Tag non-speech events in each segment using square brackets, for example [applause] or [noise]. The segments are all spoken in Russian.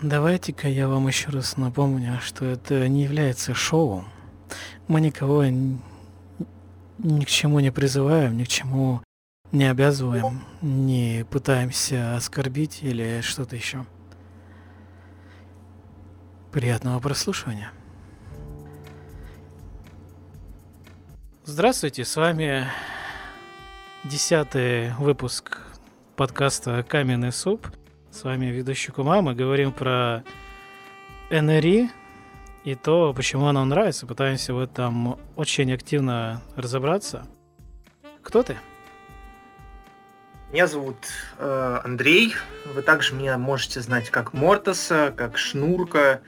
Давайте-ка я вам еще раз напомню, что это не является шоу. Мы никого ни, к чему не призываем, ни к чему не обязываем, не пытаемся оскорбить или что-то еще. Приятного прослушивания. Здравствуйте, с вами десятый выпуск подкаста «Каменный суп». С вами ведущий Кума. Мы говорим про НРИ и то, почему оно нравится. Пытаемся в этом очень активно разобраться. Кто ты? Меня зовут э, Андрей. Вы также меня можете знать как Мортоса, как Шнурка.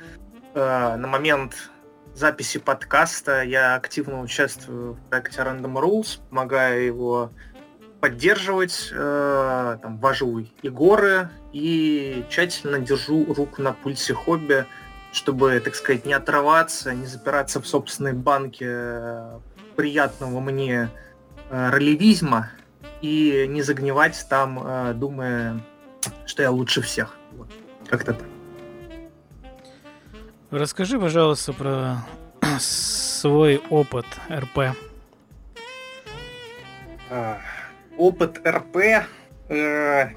Э, на момент записи подкаста я активно участвую в проекте Random Rules, помогаю его поддерживать, э, там, вожу и горы и тщательно держу руку на пульсе хобби, чтобы, так сказать, не отрываться, не запираться в собственной банке э, приятного мне э, ролевизма, и не загнивать там, э, думая, что я лучше всех. Вот. Как-то так. Расскажи, пожалуйста, про свой опыт РП. А, опыт РП. Э,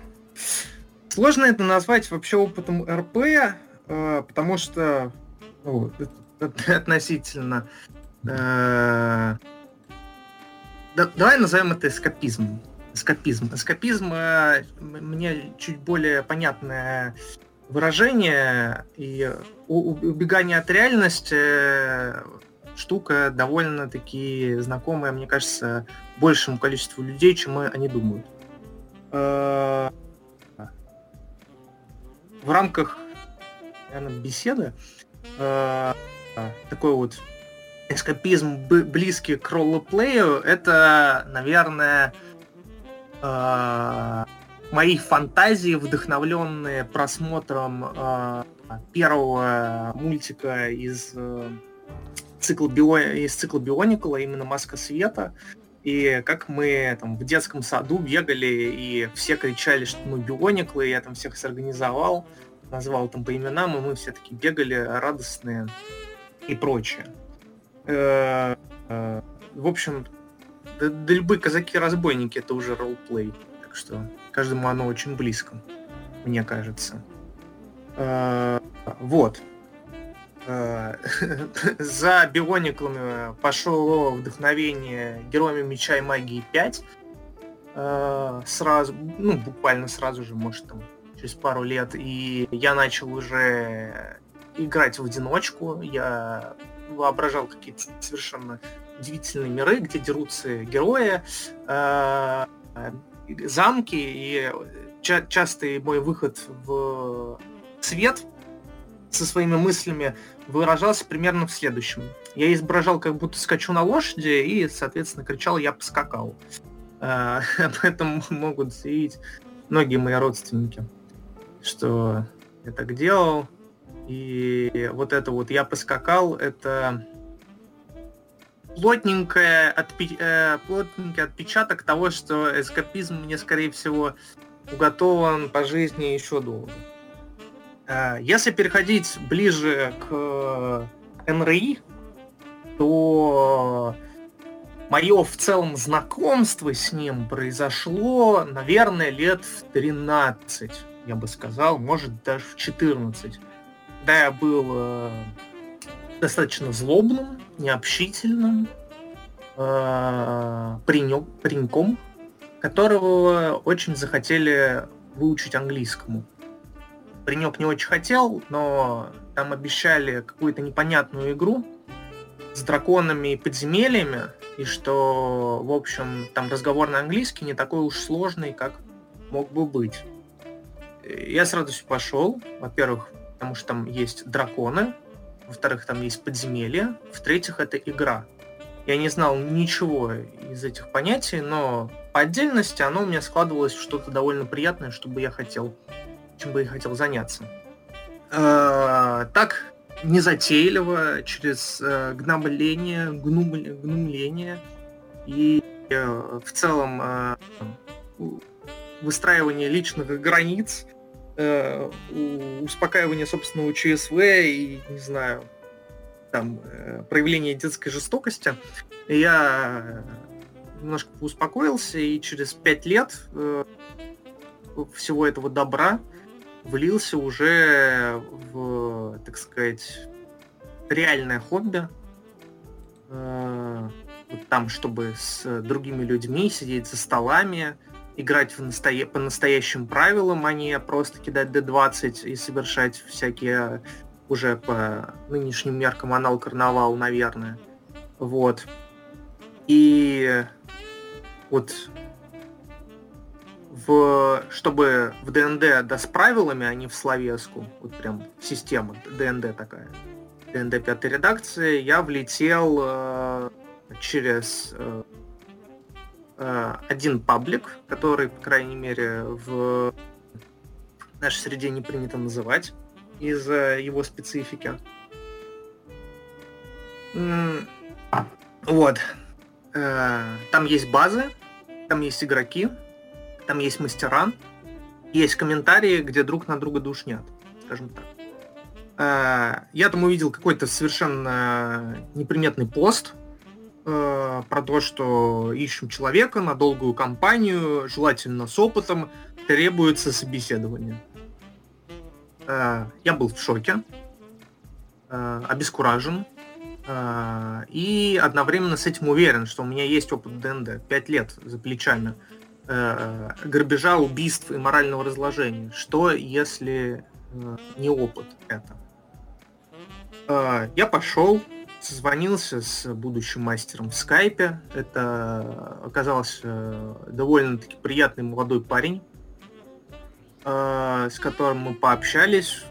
сложно это назвать вообще опытом РП, э, потому что ну, [laughs] относительно. Э, да, давай назовем это эскапизмом эскапизм. Эскапизм э, мне чуть более понятное выражение, и убегание от реальности э, штука довольно-таки знакомая, мне кажется, большему количеству людей, чем они думают. Э, в рамках, наверное, беседы э, такой вот эскапизм близкий к роллплею, это, наверное, э, мои фантазии, вдохновленные просмотром первого мультика из цикла Био... из цикла Бионикла, именно Маска Света. И как мы там в детском саду бегали, и все кричали, что мы Биониклы, я там всех сорганизовал, назвал там по именам, и мы все таки бегали радостные и прочее. Э, э, в общем, да, да любые казаки-разбойники это уже ролплей. Так что каждому оно очень близко, мне кажется. А, вот. [laughs] За биониклами пошло вдохновение Героями Меча и Магии 5. А, сразу, ну, буквально сразу же, может, там, через пару лет. И я начал уже играть в одиночку. Я воображал какие-то совершенно удивительные миры, где дерутся герои, э, замки, и ча- частый мой выход в свет со своими мыслями выражался примерно в следующем. Я изображал, как будто скачу на лошади, и, соответственно, кричал «я поскакал». Э, [laughs] об этом могут заявить многие мои родственники, что я так делал. И вот это вот «я поскакал» — это плотненькое отпи... э, плотненький отпечаток того, что эскапизм мне, скорее всего, уготован по жизни еще долго. Э, если переходить ближе к НРИ, то мое в целом знакомство с ним произошло, наверное, лет в 13, я бы сказал, может даже в 14. Да, я был э, достаточно злобным, необщительным э, пареньком, которого очень захотели выучить английскому. Паренек не очень хотел, но там обещали какую-то непонятную игру с драконами и подземельями, и что, в общем, там разговор на английский не такой уж сложный, как мог бы быть. Я с радостью пошел, во-первых, потому что там есть драконы, во-вторых, там есть подземелье, в-третьих, это игра. Я не знал ничего из этих понятий, но по отдельности оно у меня складывалось в что-то довольно приятное, чтобы я хотел, чем бы я хотел заняться. Э, так, незатейливо, через э, гнобление, гнумление и э, в целом выстраивание личных границ э, успокаивание собственного ЧСВ и, не знаю, там, э, проявление детской жестокости, я немножко успокоился, и через пять лет э, всего этого добра влился уже в, так сказать, реальное хобби. Э, вот там, чтобы с другими людьми сидеть за столами, играть в настоя... по настоящим правилам, а не просто кидать D20 и совершать всякие уже по нынешним меркам анал карнавал, наверное. Вот. И вот в, чтобы в ДНД да с правилами, а не в словеску, вот прям система ДНД такая, ДНД пятой редакции, я влетел э, через э, э, один паблик, который, по крайней мере, в нашей среде не принято называть из-за его специфики. Вот. Э, там есть базы, там есть игроки, там есть мастера, есть комментарии, где друг на друга душнят, скажем так. Э, я там увидел какой-то совершенно неприметный пост э, про то, что ищем человека на долгую кампанию, желательно с опытом, требуется собеседование. Я был в шоке, обескуражен, и одновременно с этим уверен, что у меня есть опыт ДНД, 5 лет за плечами э, грабежа, убийств и морального разложения. Что, если э, не опыт это? Э, я пошел, созвонился с будущим мастером в скайпе. Это оказался довольно-таки приятный молодой парень, э, с которым мы пообщались.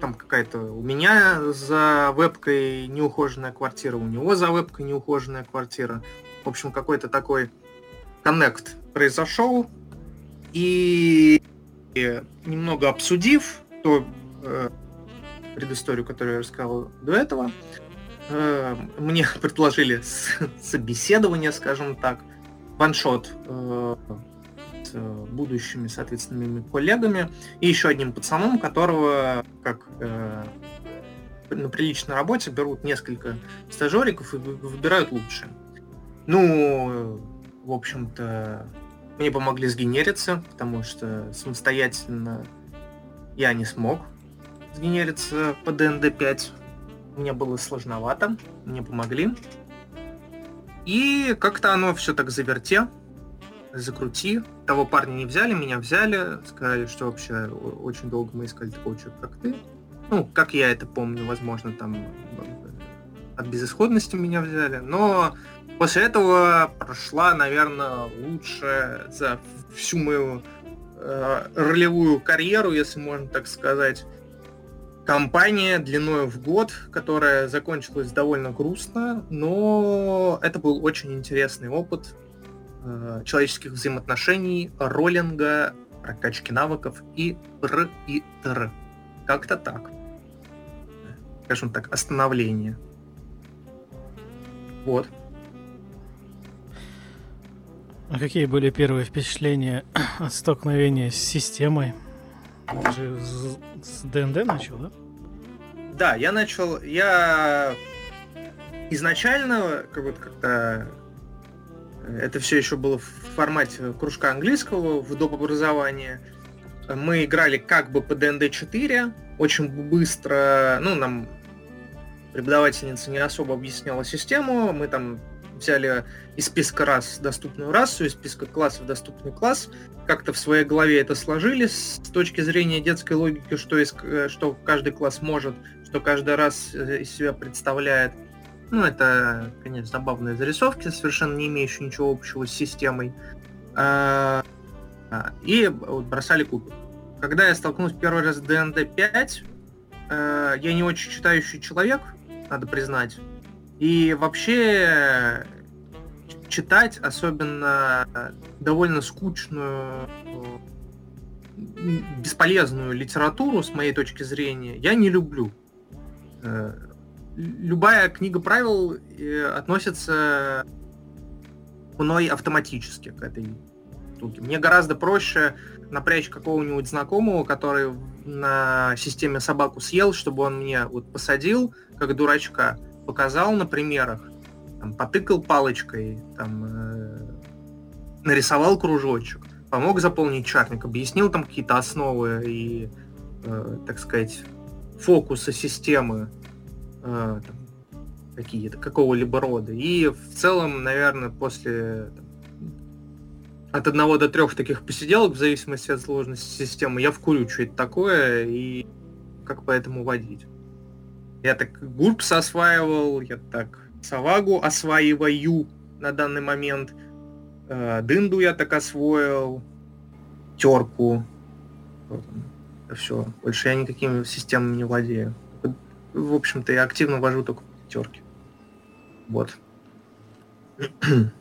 Там какая-то у меня за вебкой неухоженная квартира, у него за вебкой неухоженная квартира. В общем, какой-то такой коннект произошел, и немного обсудив то э, предысторию, которую я рассказал до этого, э, мне [laughs] предложили собеседование, скажем так, ваншот э, с будущими, соответственными коллегами и еще одним пацаном, которого, как э, на приличной работе, берут несколько стажериков и выбирают лучшие. Ну, в общем-то, мне помогли сгенериться, потому что самостоятельно я не смог сгенериться по DND5. Мне было сложновато, мне помогли. И как-то оно все так заверте, закрути. Того парня не взяли, меня взяли. Сказали, что вообще очень долго мы искали такого человека, как ты. Ну, как я это помню, возможно, там от безысходности меня взяли. Но После этого прошла, наверное, лучшая за всю мою э, ролевую карьеру, если можно так сказать, компания длиной в год, которая закончилась довольно грустно, но это был очень интересный опыт э, человеческих взаимоотношений, роллинга, прокачки навыков и р и тр. Как-то так. Скажем так, остановление. Вот. А какие были первые впечатления [clears throat] от столкновения с системой? Ты же с ДНД начал, да? Да, я начал... Я изначально как вот как-то это все еще было в формате кружка английского в доп. образовании. Мы играли как бы по ДНД 4, очень быстро, ну, нам преподавательница не особо объясняла систему, мы там взяли из списка рас доступную расу, из списка классов доступный класс, как-то в своей голове это сложили с точки зрения детской логики, что, из, э, что каждый класс может, что каждый раз э, из себя представляет. Ну, это, конечно, забавные зарисовки, совершенно не имеющие ничего общего с системой. А, а, и бросали кубик. Когда я столкнулся первый раз с ДНД 5, э, я не очень читающий человек, надо признать. И вообще читать, особенно довольно скучную, бесполезную литературу, с моей точки зрения, я не люблю. Э, любая книга правил э, относится мной автоматически к этой штуки. Мне гораздо проще напрячь какого-нибудь знакомого, который на системе собаку съел, чтобы он мне вот посадил, как дурачка, показал на примерах, там, потыкал палочкой, там, э, нарисовал кружочек, помог заполнить чарник, объяснил там какие-то основы и, э, так сказать, фокусы системы э, какие-то, какого-либо рода. И в целом, наверное, после там, от одного до трех таких посиделок, в зависимости от сложности системы, я вкурю, что это такое и как по этому водить. Я так Гурпс осваивал, я так Савагу осваиваю на данный момент. Э, Дынду я так освоил, терку. Все. Больше я никакими системами не владею. В общем-то, я активно вожу только терки. Вот. [clears throat]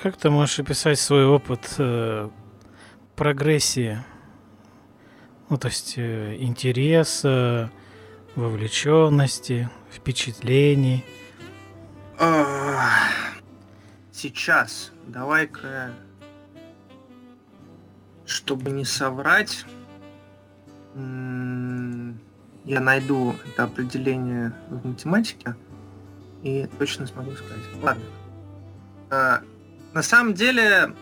Как ты можешь описать свой опыт э, прогрессии? Ну, то есть э, интереса, вовлеченности, впечатлений. Сейчас давай-ка, чтобы не соврать, я найду это определение в математике и точно смогу сказать. Ладно. На самом деле,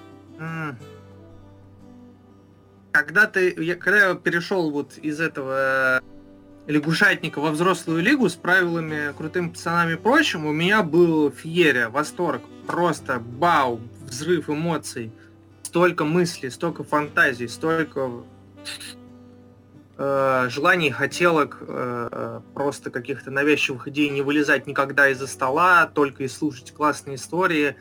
когда ты, когда я перешел вот из этого лягушатника во взрослую лигу с правилами, крутыми пацанами и прочим, у меня был феерия, восторг, просто бау, взрыв эмоций, столько мыслей, столько фантазий, столько э, желаний, хотелок, э, просто каких-то навязчивых идей не вылезать никогда из-за стола, только и слушать классные истории,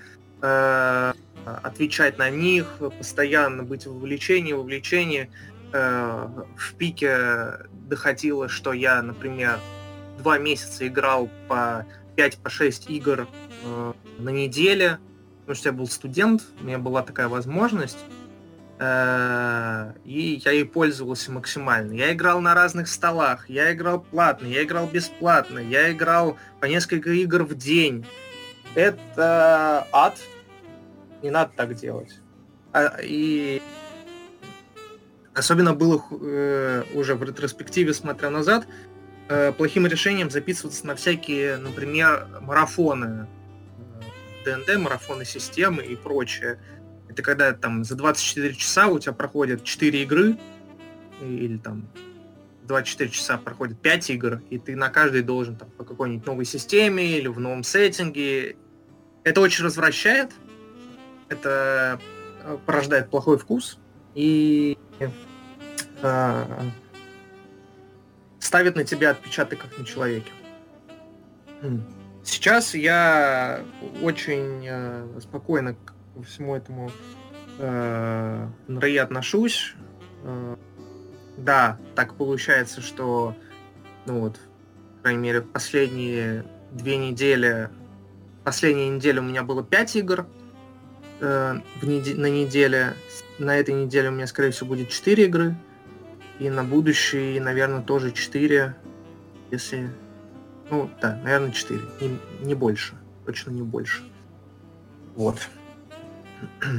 э, отвечать на них, постоянно быть в вовлечении, вовлечении. Э, в пике доходило, что я, например, два месяца играл по 5-6 по игр э, на неделе, потому что я был студент, у меня была такая возможность, и я ей пользовался максимально. Я играл на разных столах, я играл платно, я играл бесплатно, я играл по несколько игр в день. Это ад, не надо так делать. А, и Особенно было э, уже в ретроспективе, смотря назад, э, плохим решением записываться на всякие, например, марафоны, ДНД, э, марафоны системы и прочее. Это когда там за 24 часа у тебя проходят 4 игры, или там 24 часа проходит 5 игр, и ты на каждой должен там по какой-нибудь новой системе или в новом сеттинге. Это очень развращает, это э, порождает плохой вкус, и э, ставит на тебя отпечаток как на человеке. Сейчас я очень э, спокойно к всему этому э, НРИ отношусь. Э, да, так получается, что, ну вот, по крайней мере, последние две недели, последняя неделя у меня было пять игр э, в неде- на неделе. На этой неделе у меня, скорее всего, будет 4 игры. И на будущий, наверное, тоже 4. Если... Ну, да, наверное, 4. Не, не больше. Точно не больше. Вот. [clears throat]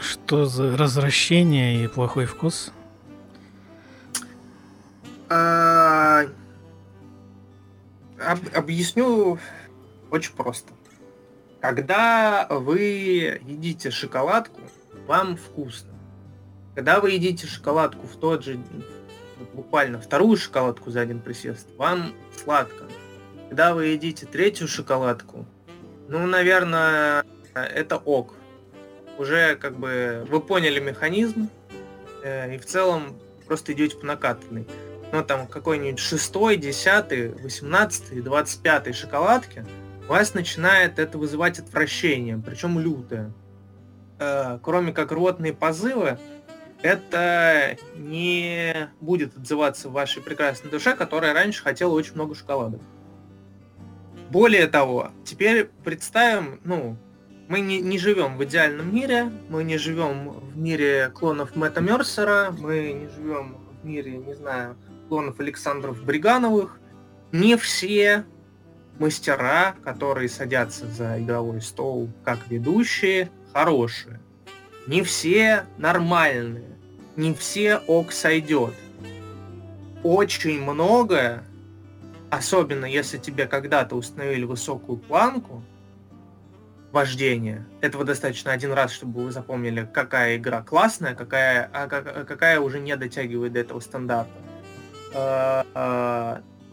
Что за развращение и плохой вкус? А, об, объясню очень просто. Когда вы едите шоколадку, вам вкусно. Когда вы едите шоколадку в тот же, буквально вторую шоколадку за один присест, вам сладко. Когда вы едите третью шоколадку, ну, наверное, это ок. Уже как бы вы поняли механизм, э, и в целом просто идете по накатанной. Но там какой-нибудь шестой, десятый, восемнадцатый, двадцать пятый шоколадки – вас начинает это вызывать отвращение, причем лютое. Э, кроме как ротные позывы, это не будет отзываться в вашей прекрасной душе, которая раньше хотела очень много шоколада. Более того, теперь представим, ну, мы не, не живем в идеальном мире, мы не живем в мире клонов Мэтта Мерсера, мы не живем в мире, не знаю, клонов Александров Бригановых. Не все мастера, которые садятся за игровой стол как ведущие, хорошие, не все нормальные, не все ок сойдет. Очень многое, особенно если тебе когда-то установили высокую планку вождения, этого достаточно один раз, чтобы вы запомнили, какая игра классная, какая, а какая уже не дотягивает до этого стандарта.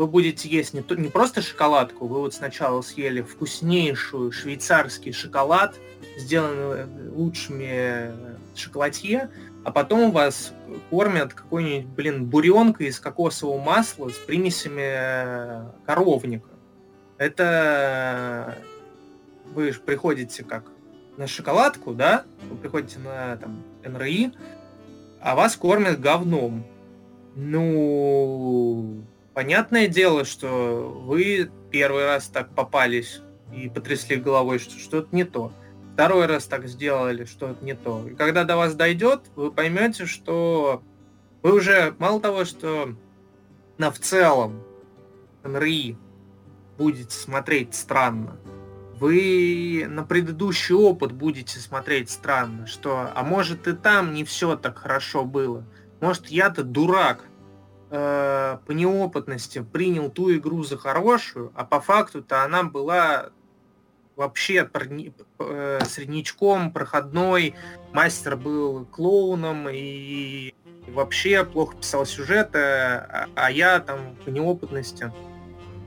Вы будете есть не, то, не просто шоколадку, вы вот сначала съели вкуснейшую швейцарский шоколад, сделанный лучшими шоколадье, а потом вас кормят какой-нибудь, блин, буренкой из кокосового масла с примесями э, коровника. Это вы же приходите как на шоколадку, да, вы приходите на там НРИ, а вас кормят говном. Ну, понятное дело, что вы первый раз так попались и потрясли головой, что что-то не то второй раз так сделали, что это не то. И когда до вас дойдет, вы поймете, что вы уже мало того, что на в целом НРИ будете смотреть странно, вы на предыдущий опыт будете смотреть странно, что, а может и там не все так хорошо было. Может я-то дурак, э, по неопытности принял ту игру за хорошую, а по факту-то она была вообще э, среднячком, проходной, мастер был клоуном и вообще плохо писал сюжеты, а, а я там по неопытности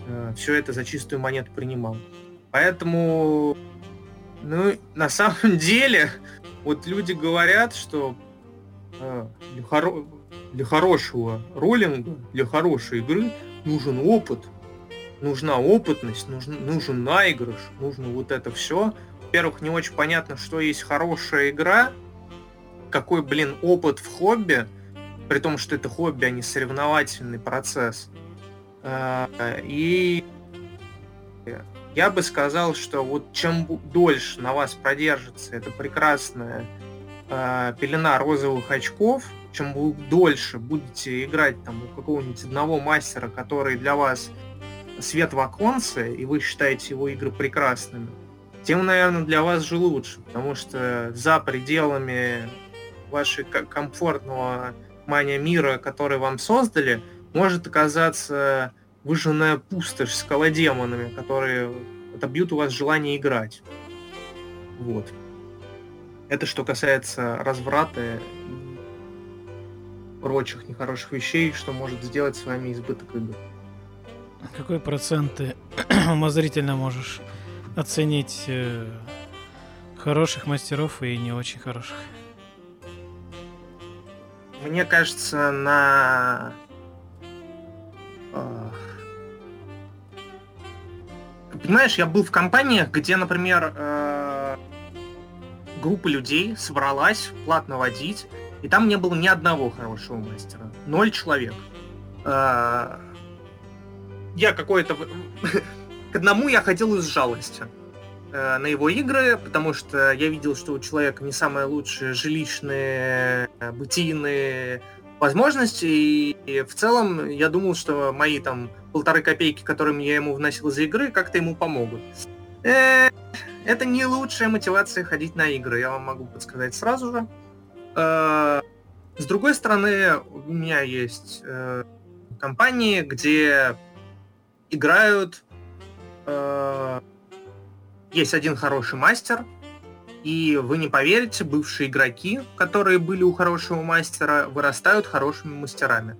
э, все это за чистую монету принимал. Поэтому, ну, на самом [laughs] деле, вот люди говорят, что э, хоро для хорошего роллинга, для хорошей игры нужен опыт, нужна опытность, нужен, нужен наигрыш, нужно вот это все. Во-первых, не очень понятно, что есть хорошая игра, какой, блин, опыт в хобби, при том, что это хобби, а не соревновательный процесс. А, и я бы сказал, что вот чем дольше на вас продержится эта прекрасная а, пелена розовых очков, чем вы дольше будете играть там у какого-нибудь одного мастера, который для вас свет в оконце, и вы считаете его игры прекрасными, тем, наверное, для вас же лучше, потому что за пределами вашего комфортного мания мира, который вам создали, может оказаться выжженная пустошь с колодемонами, которые отобьют у вас желание играть. Вот. Это что касается разврата прочих нехороших вещей, что может сделать с вами избыток игр. Какой процент ты [clears throat] умозрительно можешь оценить э, хороших мастеров и не очень хороших? Мне кажется, на э, Понимаешь, я был в компаниях, где, например, э, группа людей собралась платно водить, и там не было ни одного хорошего мастера. Ноль человек. Э, я какой-то... [laughs] К одному я ходил из жалости э, на его игры, потому что я видел, что у человека не самые лучшие жилищные, э, бытийные возможности, и в целом я думал, что мои там полторы копейки, которыми я ему вносил за игры, как-то ему помогут. Э, это не лучшая мотивация ходить на игры, я вам могу подсказать сразу же. С другой стороны, у меня есть компании, где играют... Э, есть один хороший мастер, и вы не поверите, бывшие игроки, которые были у хорошего мастера, вырастают хорошими мастерами.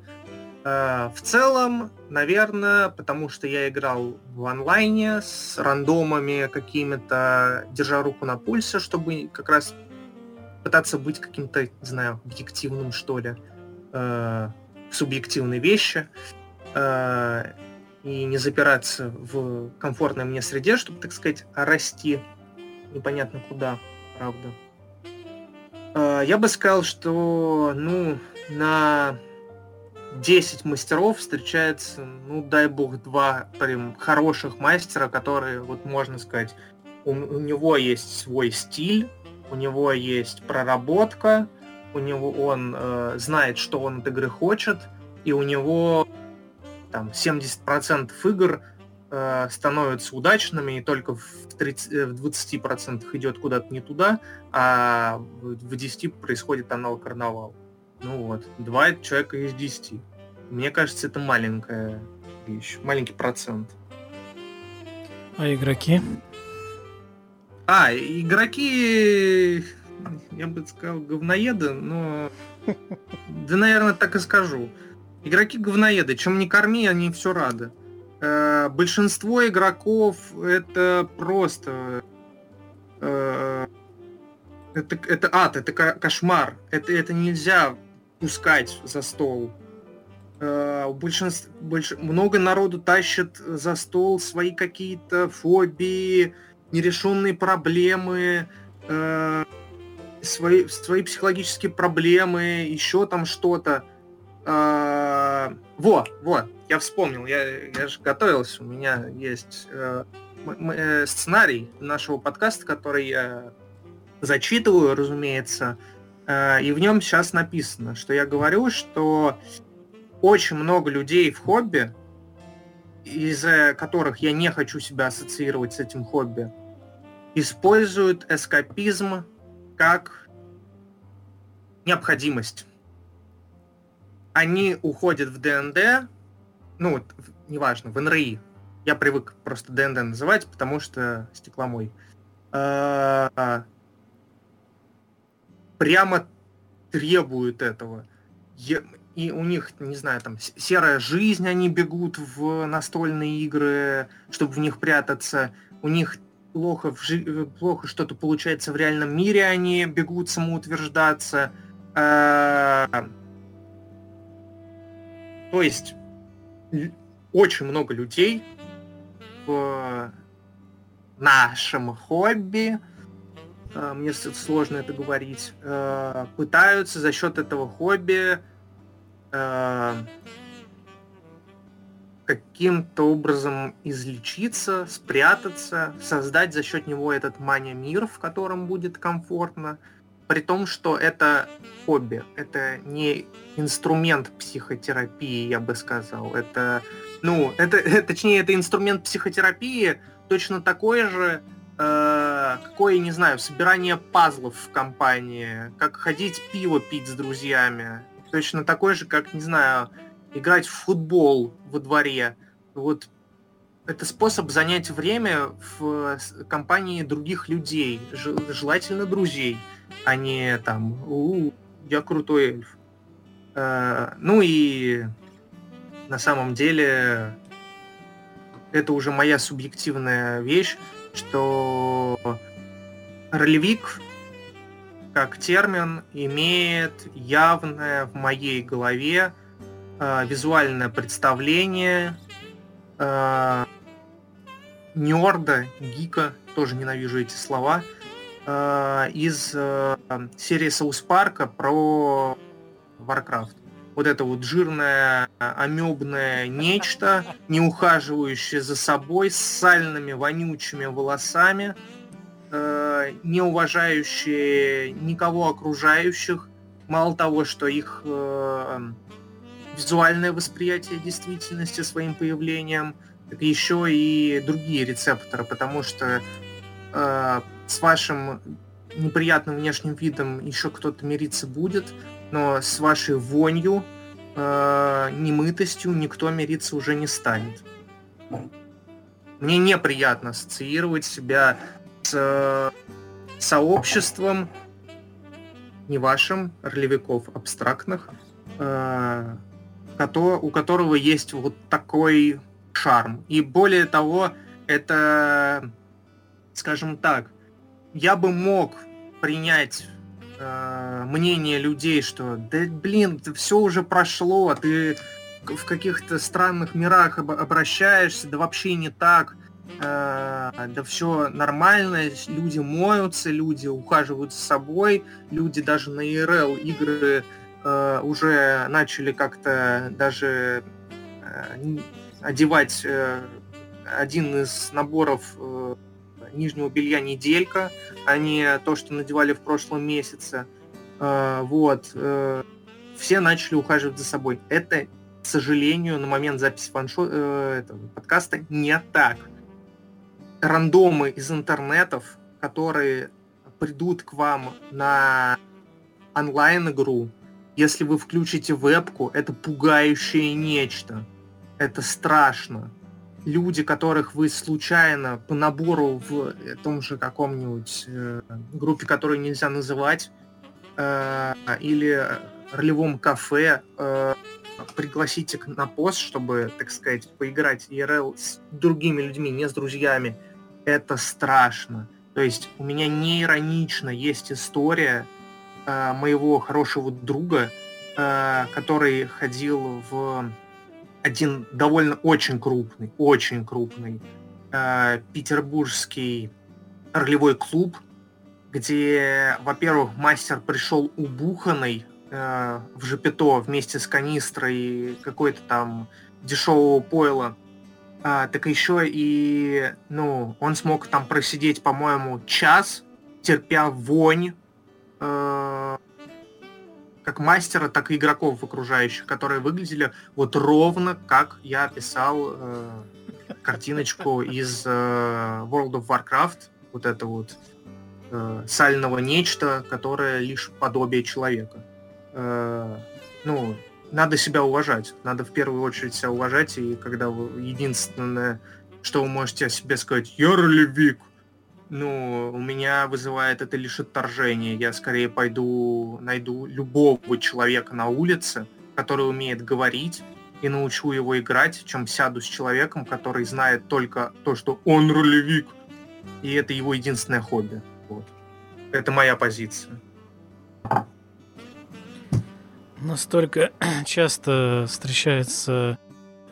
Э, в целом, наверное, потому что я играл в онлайне с рандомами какими-то, держа руку на пульсе, чтобы как раз пытаться быть каким-то, не знаю, объективным, что ли, э, субъективные вещи. Э, и не запираться в комфортной мне среде, чтобы, так сказать, расти непонятно куда, правда. А, я бы сказал, что, ну, на 10 мастеров встречается, ну, дай бог, два прям хороших мастера, которые, вот можно сказать, у, у него есть свой стиль, у него есть проработка, у него он э, знает, что он от игры хочет, и у него там 70% игр э, становятся удачными, и только в, 30, э, в 20% идет куда-то не туда, а в 10% происходит аналог карнавал. Ну вот, два человека из 10. Мне кажется, это маленькая вещь, маленький процент. А игроки? А, игроки, я бы сказал, говноеды, но... [laughs] Да, наверное, так и скажу. Игроки говноеды, чем не корми, они все рады. Э, большинство игроков это просто... Э, это, это ад, это кошмар. Это, это нельзя пускать за стол. Э, большинство, больш, много народу тащит за стол свои какие-то фобии, нерешенные проблемы, э, свои, свои психологические проблемы, еще там что-то. Э, во, во, я вспомнил, я, я же готовился, у меня есть э, э, сценарий нашего подкаста, который я зачитываю, разумеется, э, и в нем сейчас написано, что я говорю, что очень много людей в хобби, из-за которых я не хочу себя ассоциировать с этим хобби, используют эскапизм как необходимость. Они уходят в ДНД, ну, неважно, в НРИ. Я привык просто ДНД называть, потому что стекломой. А, прямо требуют этого. И у них, не знаю, там серая жизнь, они бегут в настольные игры, чтобы в них прятаться. У них плохо, в жи- плохо что-то получается в реальном мире, они бегут самоутверждаться. А, то есть очень много людей в нашем хобби, а, мне сложно это говорить, а, пытаются за счет этого хобби каким-то образом излечиться, спрятаться, создать за счет него этот мания-мир, в котором будет комфортно, при том, что это хобби, это не инструмент психотерапии, я бы сказал, это, ну, это, [laughs] точнее, это инструмент психотерапии, точно такой же, э, какое, не знаю, собирание пазлов в компании, как ходить пиво пить с друзьями, точно такой же, как, не знаю, играть в футбол во дворе. Вот это способ занять время в компании других людей, желательно друзей, а не там, у, я крутой эльф. Э, ну и на самом деле это уже моя субъективная вещь, что ролевик как термин имеет явное в моей голове э, визуальное представление э, нерда, гика, тоже ненавижу эти слова, э, из серии Соус Парка про Warcraft. Вот это вот жирное, амебное нечто, не ухаживающее за собой, с сальными, вонючими волосами, не уважающее никого окружающих, мало того, что их э, визуальное восприятие действительности своим появлением, так еще и другие рецепторы, потому что э, с вашим неприятным внешним видом еще кто-то мириться будет, но с вашей вонью, э, немытостью никто мириться уже не станет. Мне неприятно ассоциировать себя с э, сообществом, не вашим, ролевиков абстрактных, э, у которого есть вот такой шарм. И более того, это, скажем так, я бы мог принять э, мнение людей, что да блин, все уже прошло, ты в каких-то странных мирах об- обращаешься, да вообще не так, э, да все нормально, люди моются, люди ухаживают за собой, люди даже на ИРЛ игры э, уже начали как-то даже э, одевать э, один из наборов э, нижнего белья неделька, а не то, что надевали в прошлом месяце. Э, вот. Э, все начали ухаживать за собой. Это к сожалению, на момент записи фаншо... э, этого подкаста не так. Рандомы из интернетов, которые придут к вам на онлайн-игру, если вы включите вебку, это пугающее нечто. Это страшно. Люди, которых вы случайно по набору в том же каком-нибудь э, группе, которую нельзя называть, э, или ролевом кафе э, пригласите на пост, чтобы, так сказать, поиграть IRL с другими людьми, не с друзьями, это страшно. То есть у меня не иронично есть история э, моего хорошего друга, э, который ходил в один довольно очень крупный, очень крупный э, петербургский ролевой клуб, где, во-первых, мастер пришел убуханный э, в Жепето вместе с канистрой какой-то там дешевого пойла, а, так еще и, ну, он смог там просидеть, по-моему, час, терпя вонь э, как мастера, так и игроков окружающих, которые выглядели вот ровно, как я описал э, картиночку из э, World of Warcraft, вот это вот э, сального нечто, которое лишь подобие человека. Э, ну, надо себя уважать. Надо в первую очередь себя уважать, и когда вы единственное, что вы можете о себе сказать, я ролевик, ну, у меня вызывает это лишь отторжение. Я скорее пойду найду любого человека на улице, который умеет говорить, и научу его играть, чем сяду с человеком, который знает только то, что он ролевик, и это его единственное хобби. Вот. Это моя позиция настолько [clears throat] часто встречаются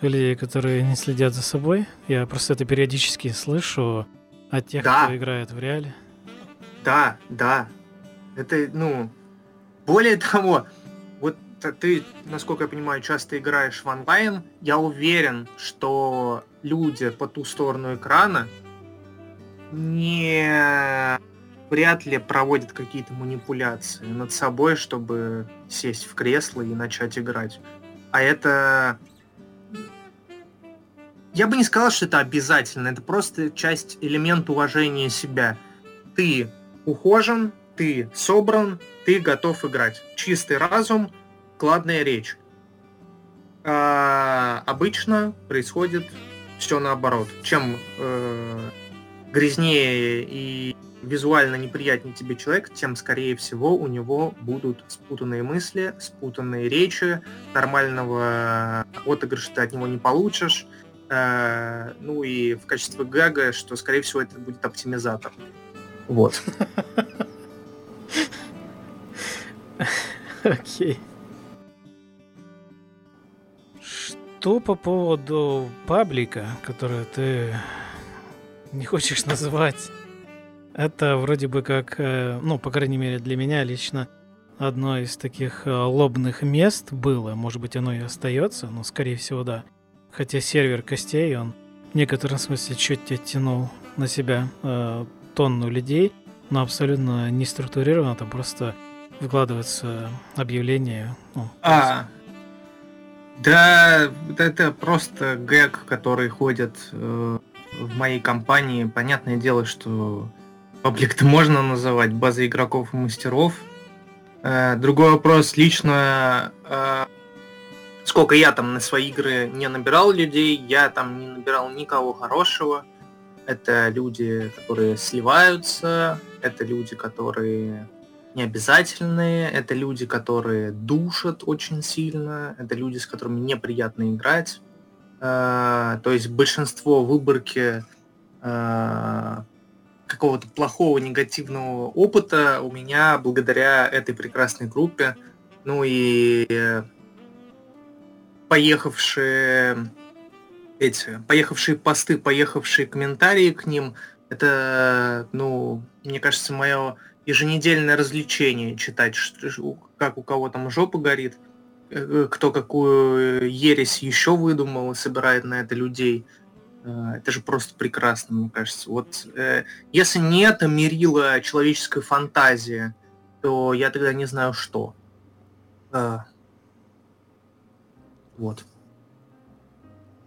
люди, которые не следят за собой. Я просто это периодически слышу от тех, да. кто играет в реале. Да, да. Это, ну, более того, вот ты, насколько я понимаю, часто играешь в онлайн. Я уверен, что люди по ту сторону экрана не вряд ли проводят какие-то манипуляции над собой, чтобы сесть в кресло и начать играть. А это... Я бы не сказал, что это обязательно. Это просто часть, элемент уважения себя. Ты ухожен, ты собран, ты готов играть. Чистый разум, кладная речь. А обычно происходит все наоборот. Чем э, грязнее и визуально неприятнее тебе человек, тем, скорее всего, у него будут спутанные мысли, спутанные речи, нормального отыгрыша ты от него не получишь. Э, ну и в качестве гага, что, скорее всего, это будет оптимизатор. Вот. [laughs] Окей. Что по поводу паблика, который ты не хочешь называть это вроде бы как, э, ну, по крайней мере для меня лично, одно из таких э, лобных мест было. Может быть, оно и остается, но, скорее всего, да. Хотя сервер костей, он в некотором смысле чуть оттянул на себя э, тонну людей, но абсолютно не структурировано, там просто вкладывается объявление. Ну, а, да, это просто гэг, который ходит э, в моей компании. Понятное дело, что Паблик-то можно называть базой игроков и мастеров. Э, другой вопрос, лично э, сколько я там на свои игры не набирал людей, я там не набирал никого хорошего. Это люди, которые сливаются, это люди, которые необязательные, это люди, которые душат очень сильно, это люди, с которыми неприятно играть. Э, то есть большинство выборки какого-то плохого негативного опыта у меня благодаря этой прекрасной группе. Ну и поехавшие эти, поехавшие посты, поехавшие комментарии к ним, это, ну, мне кажется, мое еженедельное развлечение читать, как у кого там жопа горит, э, кто какую ересь еще выдумал и собирает на это людей – Э, это же просто прекрасно, мне кажется. Вот э, если не это мерило человеческой фантазии, то я тогда не знаю что. Вот.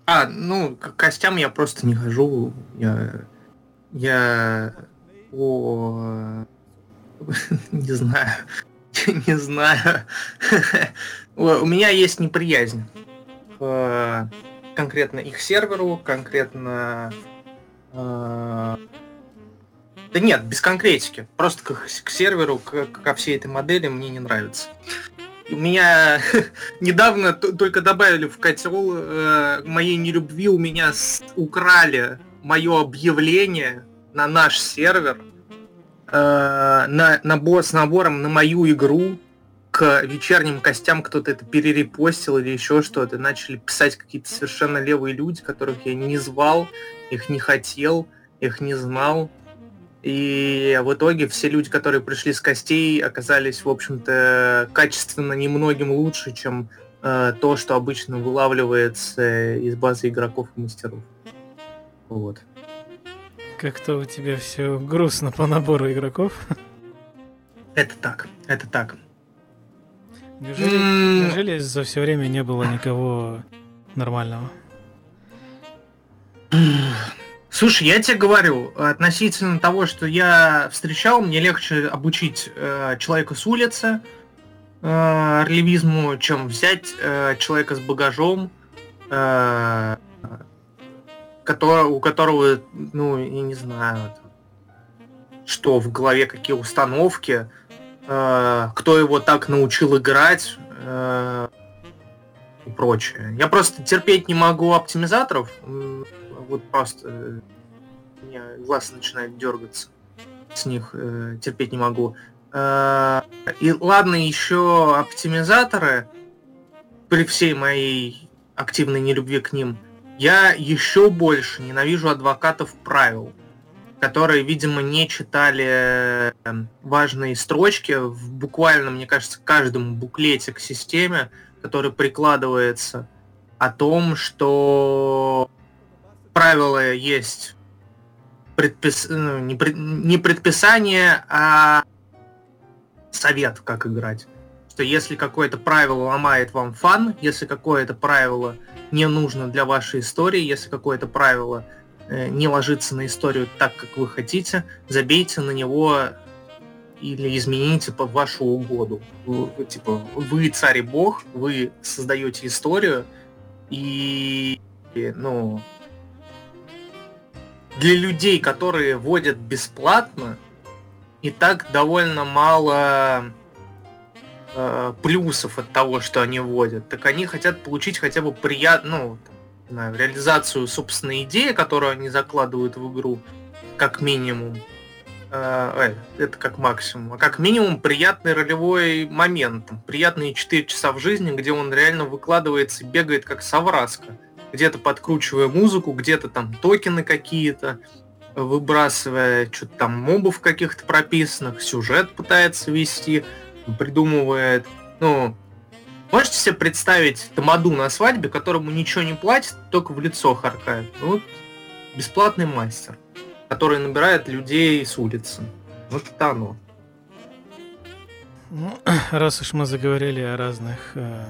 А, ну, к костям я просто не хожу. Я... Я... О... [laughs] Не знаю. [laughs] Не знаю. [laughs] У меня есть неприязнь конкретно их серверу, конкретно... Э, да нет, без конкретики. Просто к, к серверу, к, ко всей этой модели мне не нравится. У меня [laughs] недавно только добавили в котел э, моей нелюбви, у меня украли мое объявление на наш сервер э, на набор с набором на мою игру к вечерним костям кто-то это перерепостил или еще что-то. Начали писать какие-то совершенно левые люди, которых я не звал, их не хотел, их не знал. И в итоге все люди, которые пришли с костей, оказались, в общем-то, качественно немногим лучше, чем э, то, что обычно вылавливается из базы игроков и мастеров. Вот. Как-то у тебя все грустно по набору игроков. Это так, это так. Неужели, mm. неужели за все время не было никого нормального? [clears throat] Слушай, я тебе говорю, относительно того, что я встречал, мне легче обучить э, человека с улицы э, релевизму, чем взять э, человека с багажом, э, который, у которого, ну, я не знаю, что в голове, какие установки, э, кто его так научил играть э, и прочее. Я просто терпеть не могу оптимизаторов, вот просто э, у меня глаз начинает дергаться с них, э, терпеть не могу. Э, и ладно, еще оптимизаторы, при всей моей активной нелюбви к ним, я еще больше ненавижу адвокатов правил, которые, видимо, не читали важные строчки в буквально, мне кажется, каждом буклете к системе, который прикладывается о том, что правила есть предпис... ну, не, пред... не предписание, а совет, как играть. Что если какое-то правило ломает вам фан, если какое-то правило не нужно для вашей истории, если какое-то правило э, не ложится на историю так, как вы хотите, забейте на него или измените под вашу угоду. Вы, типа, вы царь и бог, вы создаете историю, и, ну, для людей, которые водят бесплатно, и так довольно мало э, плюсов от того, что они вводят. Так они хотят получить хотя бы приятную, ну, знаю, реализацию собственной идеи, которую они закладывают в игру, как минимум. Э, э это как максимум. А как минимум приятный ролевой момент. Приятные 4 часа в жизни, где он реально выкладывается и бегает как совраска где-то подкручивая музыку, где-то там токены какие-то, выбрасывая что-то там мобов каких-то прописанных, сюжет пытается вести, придумывает. Ну, можете себе представить тамаду на свадьбе, которому ничего не платит, только в лицо харкает? Ну, вот бесплатный мастер, который набирает людей с улицы. Вот это оно. Ну, [clears throat] раз уж мы заговорили о разных э,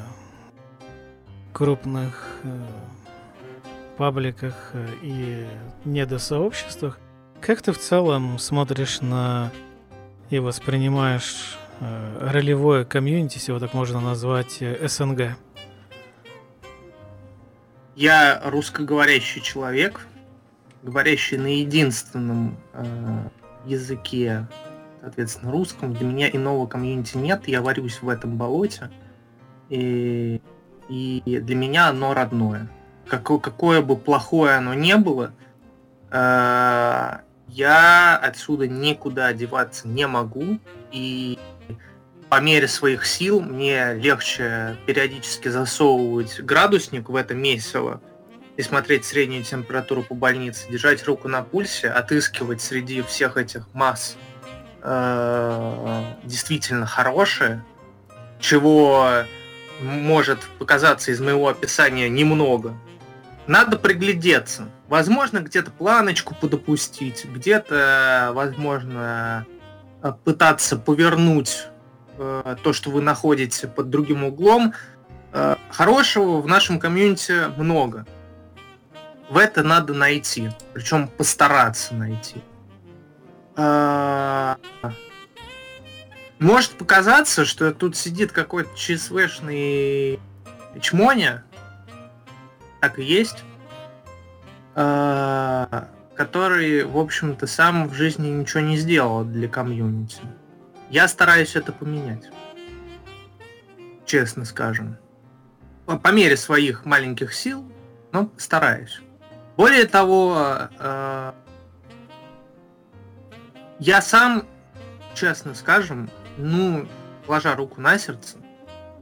крупных э, пабликах э, и недосообществах. Как ты в целом смотришь на и воспринимаешь э, ролевое комьюнити, если его так можно назвать, э, СНГ? Я русскоговорящий человек, говорящий на единственном э, языке, соответственно, русском. Для меня иного комьюнити нет, я варюсь в этом болоте. И, и для меня оно родное какое, какое бы плохое оно не было, э, я отсюда никуда одеваться не могу. И по мере своих сил мне легче периодически засовывать градусник в это месиво и смотреть среднюю температуру по больнице, держать руку на пульсе, отыскивать среди всех этих масс э, действительно хорошее, чего может показаться из моего описания немного, надо приглядеться. Возможно, где-то планочку подопустить, где-то, возможно, э, пытаться повернуть э, то, что вы находите под другим углом. Э, хорошего в нашем комьюнити много. в это надо найти. Причем постараться найти. А, может показаться, что тут сидит какой-то ЧСВшный чмоня. Так и есть. А, который, в общем-то, сам в жизни ничего не сделал для комьюнити. Я стараюсь это поменять. Честно скажем. По мере своих маленьких сил, но стараюсь. Более того, э, я сам, честно скажем, ну, ложа руку на сердце,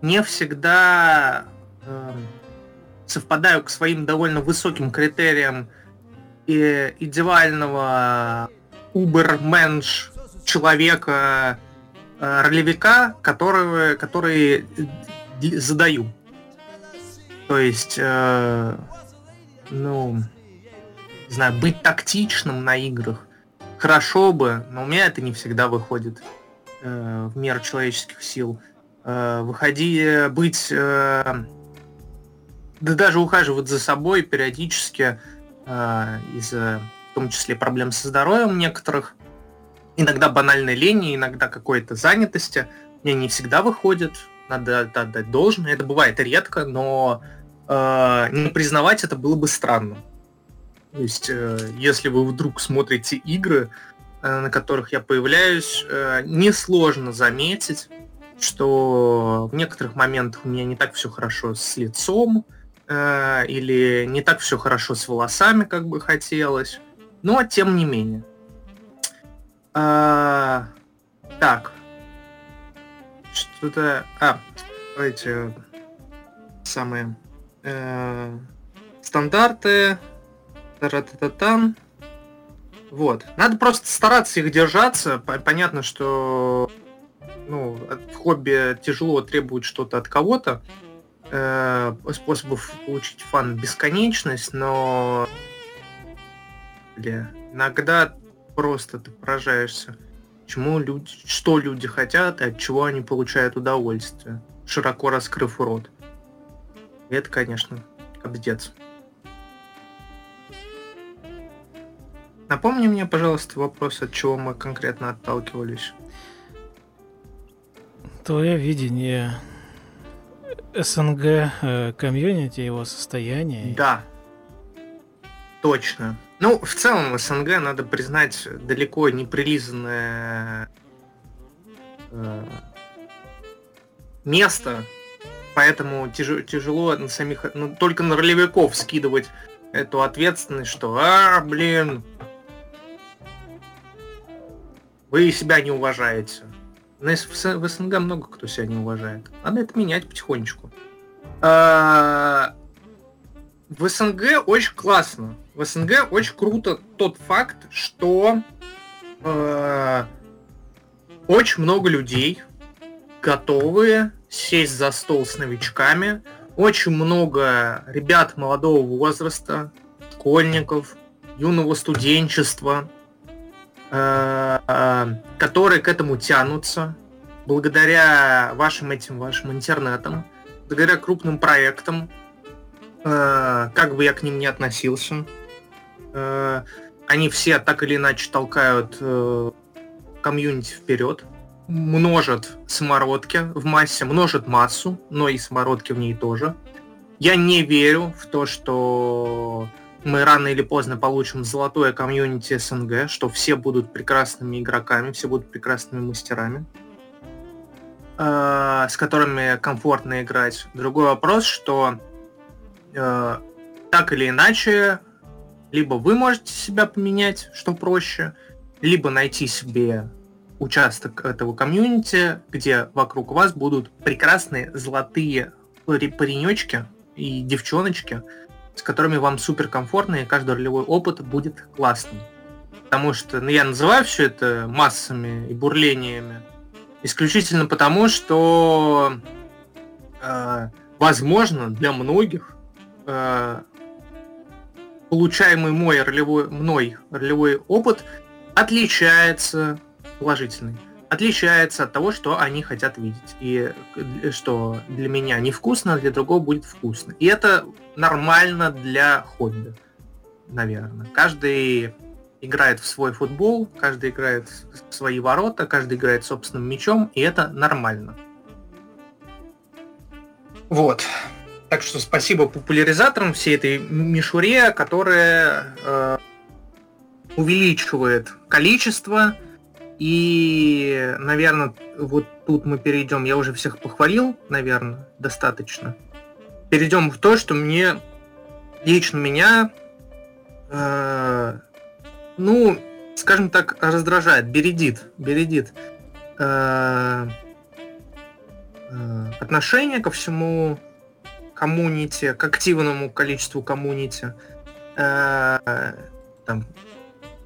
не всегда э, совпадаю к своим довольно высоким критериям и идеального убер-менш человека, э, ролевика, который, который задаю. То есть, э, ну, не знаю, быть тактичным на играх хорошо бы, но у меня это не всегда выходит э, в меру человеческих сил. Э, выходи, быть, э, да даже ухаживать за собой периодически э, из-за, в том числе, проблем со здоровьем некоторых, иногда банальной лени, иногда какой-то занятости, мне не всегда выходит, надо отдать должное, это бывает редко, но э, не признавать это было бы странно. То есть, э, если вы вдруг смотрите игры, э, на которых я появляюсь, э, несложно заметить, что в некоторых моментах у меня не так все хорошо с лицом, или не так все хорошо с волосами, как бы хотелось. Но тем не менее. А, так. Что-то... А, давайте самые э, стандарты Таратататан. Вот. Надо просто стараться их держаться. Понятно, что ну, хобби тяжело требует что-то от кого-то. Э, способов получить фан бесконечность, но бля, иногда просто ты поражаешься, чему люди, что люди хотят и от чего они получают удовольствие, широко раскрыв рот. И это, конечно, обдец. Напомни мне, пожалуйста, вопрос, от чего мы конкретно отталкивались. Твое видение СНГ э, комьюнити, его состояние. Да, точно. Ну, в целом, СНГ, надо признать, далеко не прилизанное э, место, поэтому тяж, тяжело на самих, ну, только на ролевиков скидывать эту ответственность, что, а, блин, вы себя не уважаете. В СНГ много кто себя не уважает. Надо это менять потихонечку. А, в СНГ очень классно. В СНГ очень круто тот факт, что э, очень много людей готовы сесть за стол с новичками. Очень много ребят молодого возраста, школьников, юного студенчества, которые к этому тянутся благодаря вашим этим вашим интернетам, благодаря крупным проектам, э, как бы я к ним не относился, они все так или иначе толкают комьюнити вперед, множат самородки в массе, множат массу, но и самородки в ней тоже. Я не верю в то, что мы рано или поздно получим золотое комьюнити СНГ, что все будут прекрасными игроками, все будут прекрасными мастерами, э, с которыми комфортно играть. Другой вопрос, что э, так или иначе, либо вы можете себя поменять, что проще, либо найти себе участок этого комьюнити, где вокруг вас будут прекрасные золотые паренечки и девчоночки, с которыми вам супер комфортно, и каждый ролевой опыт будет классным. Потому что ну, я называю все это массами и бурлениями исключительно потому, что э, возможно для многих э, получаемый мой ролевой, мной ролевой опыт отличается положительный отличается от того, что они хотят видеть. И э, что для меня невкусно, а для другого будет вкусно. И это нормально для хобби. наверное. Каждый играет в свой футбол, каждый играет в свои ворота, каждый играет собственным мячом, и это нормально. Вот. Так что спасибо популяризаторам всей этой мишуре, которая э, увеличивает количество. И, наверное, вот тут мы перейдем. Я уже всех похвалил, наверное, достаточно. Перейдем в то, что мне лично меня э, ну, скажем так, раздражает, бередит, бередит э, э, отношение ко всему коммунити, к активному количеству коммунити, э, там,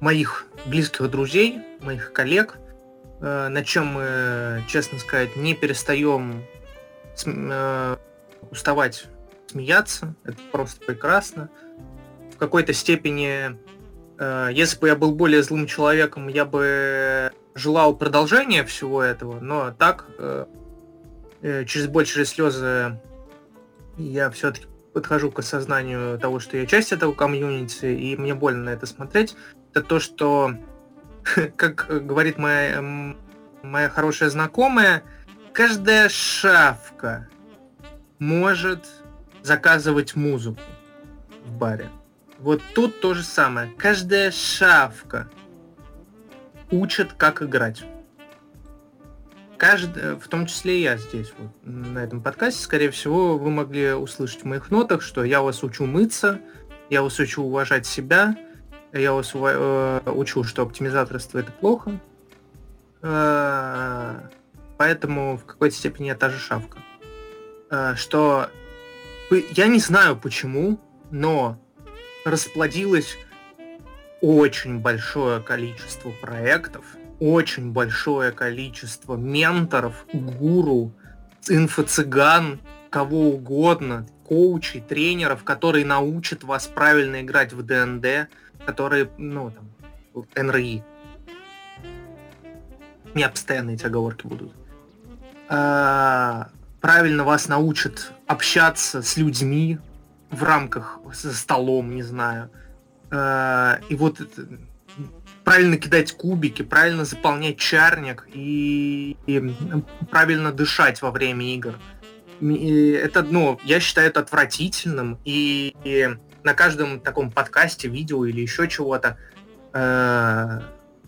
моих близких друзей, моих коллег, э, на чем мы, честно сказать, не перестаем э, уставать смеяться. Это просто прекрасно. В какой-то степени Э, если бы я был более злым человеком, я бы желал продолжения всего этого, но так, э, э, через слезы, я все-таки подхожу к осознанию того, что я часть этого комьюнити, и мне больно на это смотреть. Это то, что, [laughs] как говорит моя, моя хорошая знакомая, каждая шавка может заказывать музыку в баре. Вот тут то же самое. Каждая шавка учит, как играть. Каждый, в том числе и я здесь, вот, на этом подкасте, скорее всего, вы могли услышать в моих нотах, что я вас учу мыться, я вас учу уважать себя, я вас э, учу, что оптимизаторство это плохо. Э, поэтому в какой-то степени я та же шавка. Э, что я не знаю почему, но расплодилось очень большое количество проектов, очень большое количество менторов, гуру, инфо-цыган, кого угодно, коучей, тренеров, которые научат вас правильно играть в ДНД, которые, ну, там, НРИ. Меня постоянно эти оговорки будут. А, правильно вас научат общаться с людьми, в рамках за столом, не знаю. Э, и вот правильно кидать кубики, правильно заполнять чарник и, и правильно дышать во время игр. И это, ну, я считаю это отвратительным. И, и на каждом таком подкасте, видео или еще чего-то э,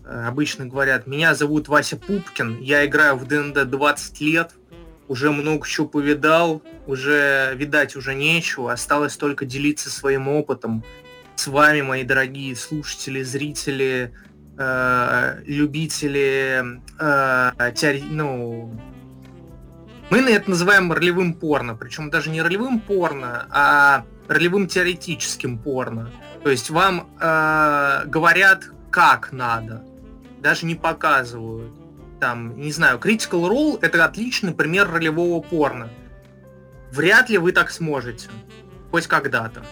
обычно говорят, меня зовут Вася Пупкин, я играю в ДНД 20 лет, уже много чего повидал, уже видать уже нечего, осталось только делиться своим опытом. С вами, мои дорогие слушатели, зрители, э, любители, э, теори... ну, мы это называем ролевым порно, причем даже не ролевым порно, а ролевым теоретическим порно. То есть вам э, говорят, как надо, даже не показывают там, не знаю, Critical Role это отличный пример ролевого порно. Вряд ли вы так сможете. Хоть когда-то.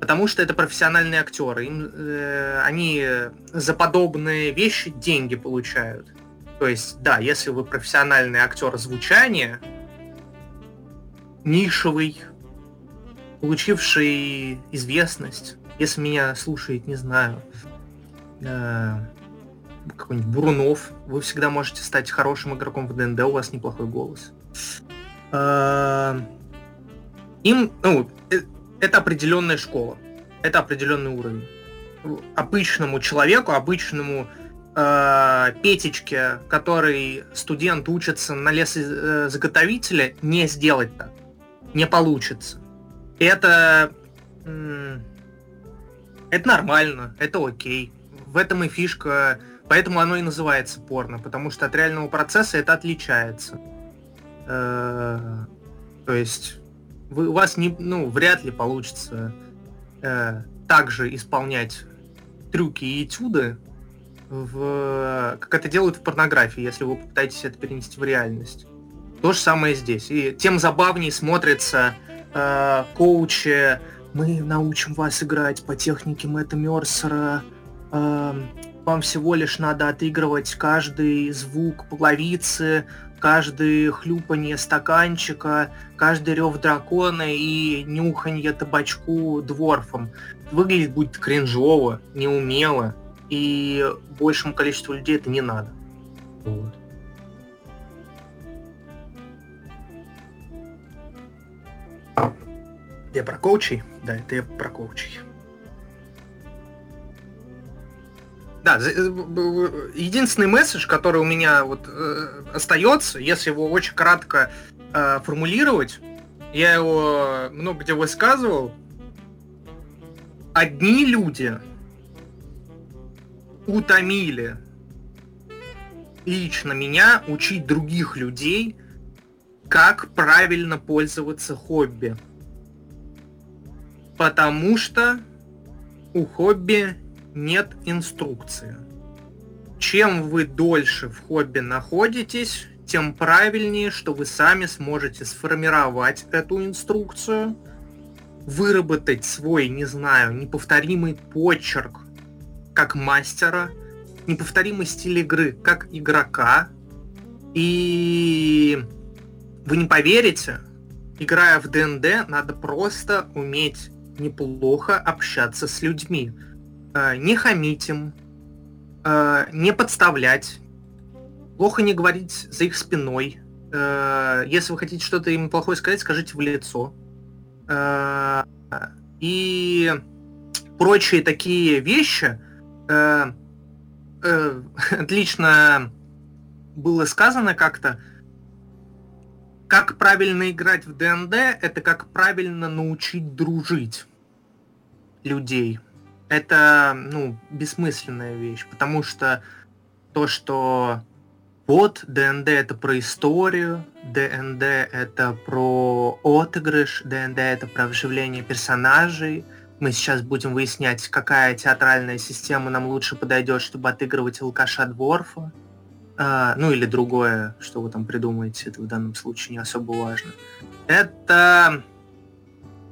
Потому что это профессиональные актеры. Им, э, они за подобные вещи деньги получают. То есть, да, если вы профессиональный актер звучания, нишевый, получивший известность, если меня слушает, не знаю, э, какой-нибудь Бурунов, вы всегда можете стать хорошим игроком в ДНД, у вас неплохой голос. А, им, ну, э, это определенная школа, это определенный уровень. Обычному человеку, обычному э, Петечке, который студент учится на лесозаготовителя, не сделать так. Не получится. Это... Это нормально, это окей. В этом и фишка Поэтому оно и называется порно, потому что от реального процесса это отличается. Э, то есть у вас не, ну, вряд ли получится э, также исполнять трюки и этюды, в, как это делают в порнографии, если вы попытаетесь это перенести в реальность. То же самое здесь. И тем забавнее смотрится э, коучи, мы научим вас играть по технике Мэтта Мерсера, вам всего лишь надо отыгрывать каждый звук половицы, каждое хлюпанье стаканчика, каждый рев дракона и нюханье табачку дворфом. Выглядит будет кринжово, неумело, и большему количеству людей это не надо. Вот. Я про коучей? Да, это я про коучей. Да, э, единственный месседж, который у меня вот э, остается, если его очень кратко э, формулировать, я его много где высказывал. Одни люди утомили лично меня учить других людей, как правильно пользоваться хобби. Потому что у хобби нет инструкции. Чем вы дольше в хобби находитесь, тем правильнее, что вы сами сможете сформировать эту инструкцию, выработать свой, не знаю, неповторимый почерк как мастера, неповторимый стиль игры как игрока. И вы не поверите, играя в ДНД, надо просто уметь неплохо общаться с людьми. Э, не хамить им, э, не подставлять, плохо не говорить за их спиной. Э, если вы хотите что-то им плохое сказать, скажите в лицо. И прочие такие вещи [laughs] отлично было сказано как-то, как правильно играть в ДНД, это как правильно научить дружить людей это, ну, бессмысленная вещь, потому что то, что вот ДНД это про историю, ДНД это про отыгрыш, ДНД это про вживление персонажей. Мы сейчас будем выяснять, какая театральная система нам лучше подойдет, чтобы отыгрывать алкаша Дворфа. А, ну или другое, что вы там придумаете, это в данном случае не особо важно. Это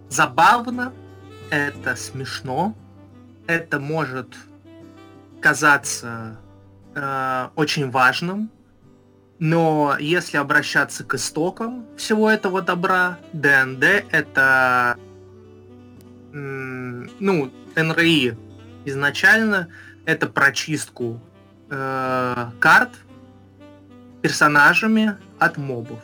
забавно, это смешно, это может казаться э, очень важным, но если обращаться к истокам всего этого добра, ДНД это ну, НРИ изначально это прочистку э, карт персонажами от мобов.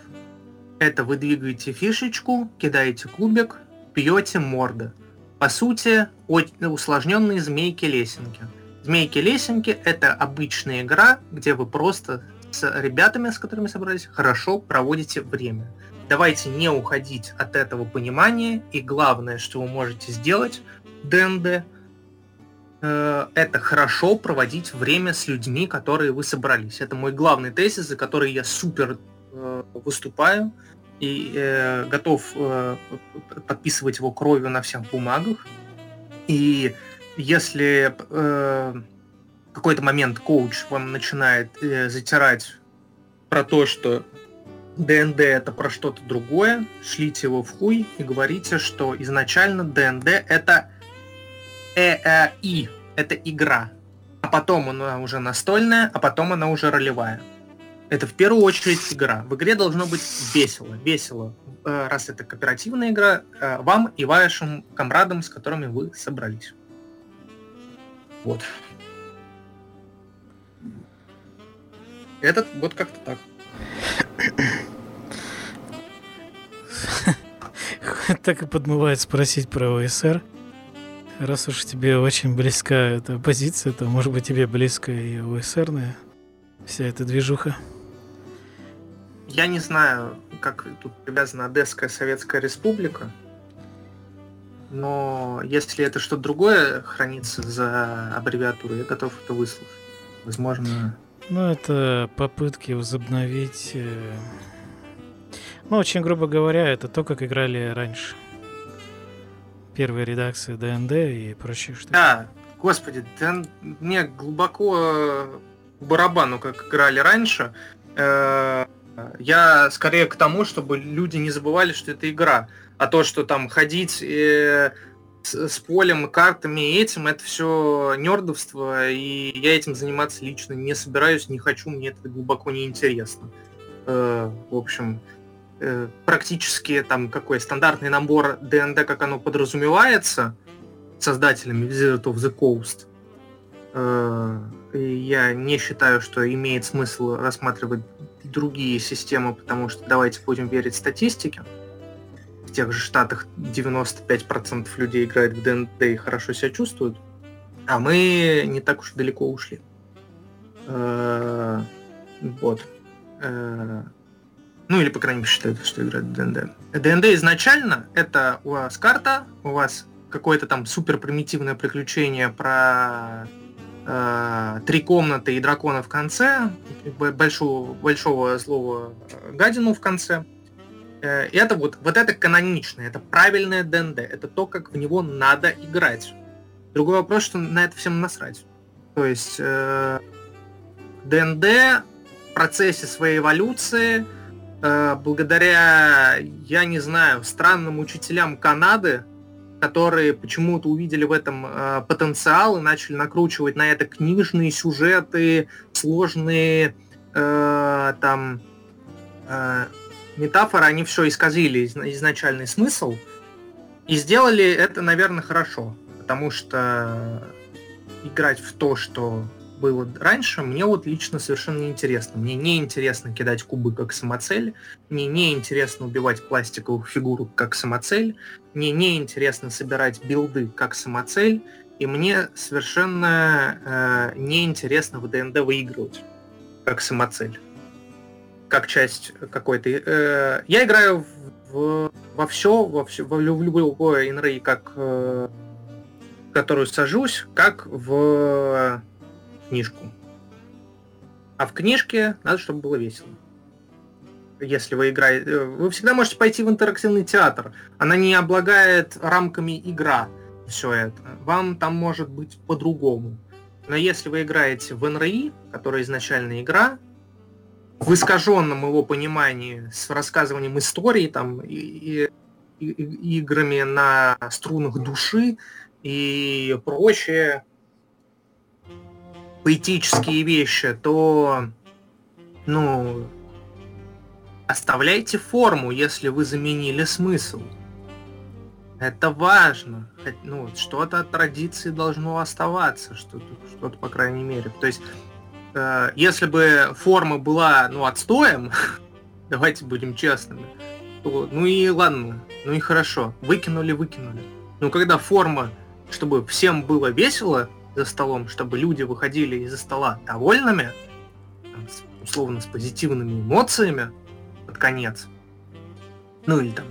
Это вы двигаете фишечку, кидаете кубик, пьете морды. По сути, усложненные змейки-лесенки. Змейки-лесенки — это обычная игра, где вы просто с ребятами, с которыми собрались, хорошо проводите время. Давайте не уходить от этого понимания, и главное, что вы можете сделать в ДНД, это хорошо проводить время с людьми, которые вы собрались. Это мой главный тезис, за который я супер э, выступаю и э, готов э, подписывать его кровью на всех бумагах. И если э, в какой-то момент коуч вам начинает э, затирать про то, что ДНД это про что-то другое, шлите его в хуй и говорите, что изначально ДНД это ЭЭИ, это игра. А потом она уже настольная, а потом она уже ролевая. Это в первую очередь игра. В игре должно быть весело. Весело, э, раз это кооперативная игра, э, вам и вашим комрадам, с которыми вы собрались. Вот. Этот вот как-то так. Так и подмывает спросить про ОСР. Раз уж тебе очень близка эта позиция, то, может быть, тебе близко и ОСРная вся эта движуха. Я не знаю, как тут привязана Одесская Советская Республика, но если это что-то другое хранится за аббревиатурой, я готов это выслушать. Возможно... Ну, это попытки возобновить... Э, ну, очень грубо говоря, это то, как играли раньше. Первые редакции ДНД и прочие штуки. Да, господи, да, мне глубоко барабану, как играли раньше. Э, я скорее к тому, чтобы люди не забывали, что это игра. А то, что там ходить и с, полем, картами и этим, это все нердовство, и я этим заниматься лично не собираюсь, не хочу, мне это глубоко не интересно. Э, в общем, э, практически там какой стандартный набор ДНД, как оно подразумевается, создателями Wizard of the Coast, э, я не считаю, что имеет смысл рассматривать другие системы, потому что давайте будем верить статистике. В тех же штатах 95% людей играют в ДНД и хорошо себя чувствуют, а мы не так уж далеко ушли. Э, вот. Ну или, по крайней мере, считают, что играют в ДНД. ДНД изначально это у вас карта, у вас какое-то там супер примитивное приключение про э, три комнаты и дракона в конце, большого, большого злого гадину в конце. Э, это вот, вот это каноничное, это правильное ДНД, это то, как в него надо играть. Другой вопрос, что на это всем насрать. То есть э, ДНД в процессе своей эволюции, благодаря, я не знаю, странным учителям Канады, которые почему-то увидели в этом э, потенциал и начали накручивать на это книжные сюжеты, сложные э, там э, метафоры, они все исказили из, изначальный смысл и сделали это, наверное, хорошо, потому что играть в то, что было раньше, мне вот лично совершенно неинтересно. Мне не интересно кидать кубы как самоцель, мне не интересно убивать пластиковых фигурок как самоцель, мне не интересно собирать билды как самоцель, и мне совершенно э, не интересно в ДНД выигрывать как самоцель, как часть какой-то. Э, я играю в, во все, во все, в любое инрей, как э, которую сажусь, как в книжку. А в книжке надо, чтобы было весело. Если вы играете... Э, вы всегда можете пойти в интерактивный театр. Она не облагает рамками игра все это. Вам там может быть по-другому. Но если вы играете в НРИ, которая изначально игра, в искаженном его понимании, с рассказыванием истории там, и, и, и играми на струнах души и прочее, поэтические вещи, то, ну, оставляйте форму, если вы заменили смысл. Это важно. Ну, что-то от традиции должно оставаться, что-то, что-то по крайней мере. То есть, э, если бы форма была, ну, отстоем, [laughs] давайте будем честными, то, ну и ладно, ну и хорошо, выкинули, выкинули. Но когда форма, чтобы всем было весело, за столом, чтобы люди выходили из-за стола довольными, там, с, условно с позитивными эмоциями под конец, ну или там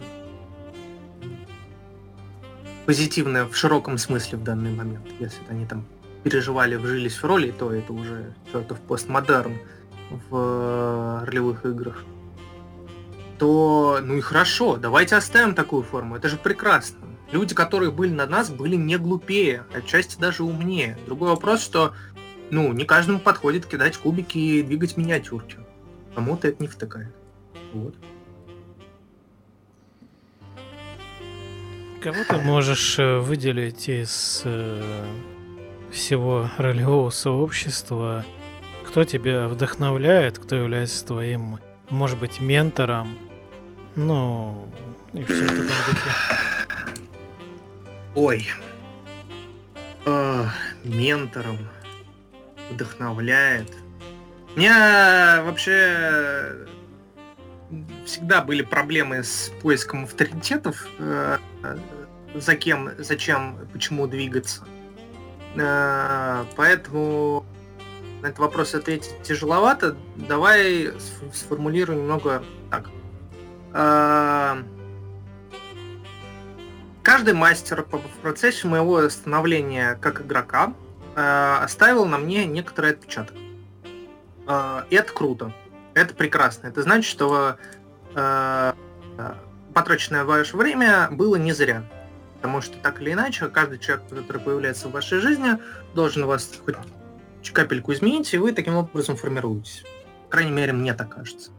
позитивное в широком смысле в данный момент, если они там переживали, вжились в роли, то это уже что-то в постмодерн в ролевых играх. То ну и хорошо, давайте оставим такую форму, это же прекрасно люди, которые были на нас, были не глупее, отчасти даже умнее. Другой вопрос, что ну, не каждому подходит кидать кубики и двигать миниатюрки. Кому-то это не втыкает. Вот. Кого ты можешь э, выделить из э, всего ролевого сообщества? Кто тебя вдохновляет, кто является твоим, может быть, ментором? Ну, и все в таком духе. Ой. Э, ментором. Вдохновляет. У меня вообще всегда были проблемы с поиском авторитетов. Э, за кем, зачем, почему двигаться. Э, поэтому на этот вопрос ответить тяжеловато. Давай сформулирую немного так. Э, Каждый мастер в процессе моего становления как игрока э, оставил на мне некоторый отпечаток. Э, это круто. Это прекрасно. Это значит, что э, потраченное ваше время было не зря. Потому что так или иначе, каждый человек, который появляется в вашей жизни, должен вас хоть капельку изменить, и вы таким образом формируетесь. По крайней мере, мне так кажется.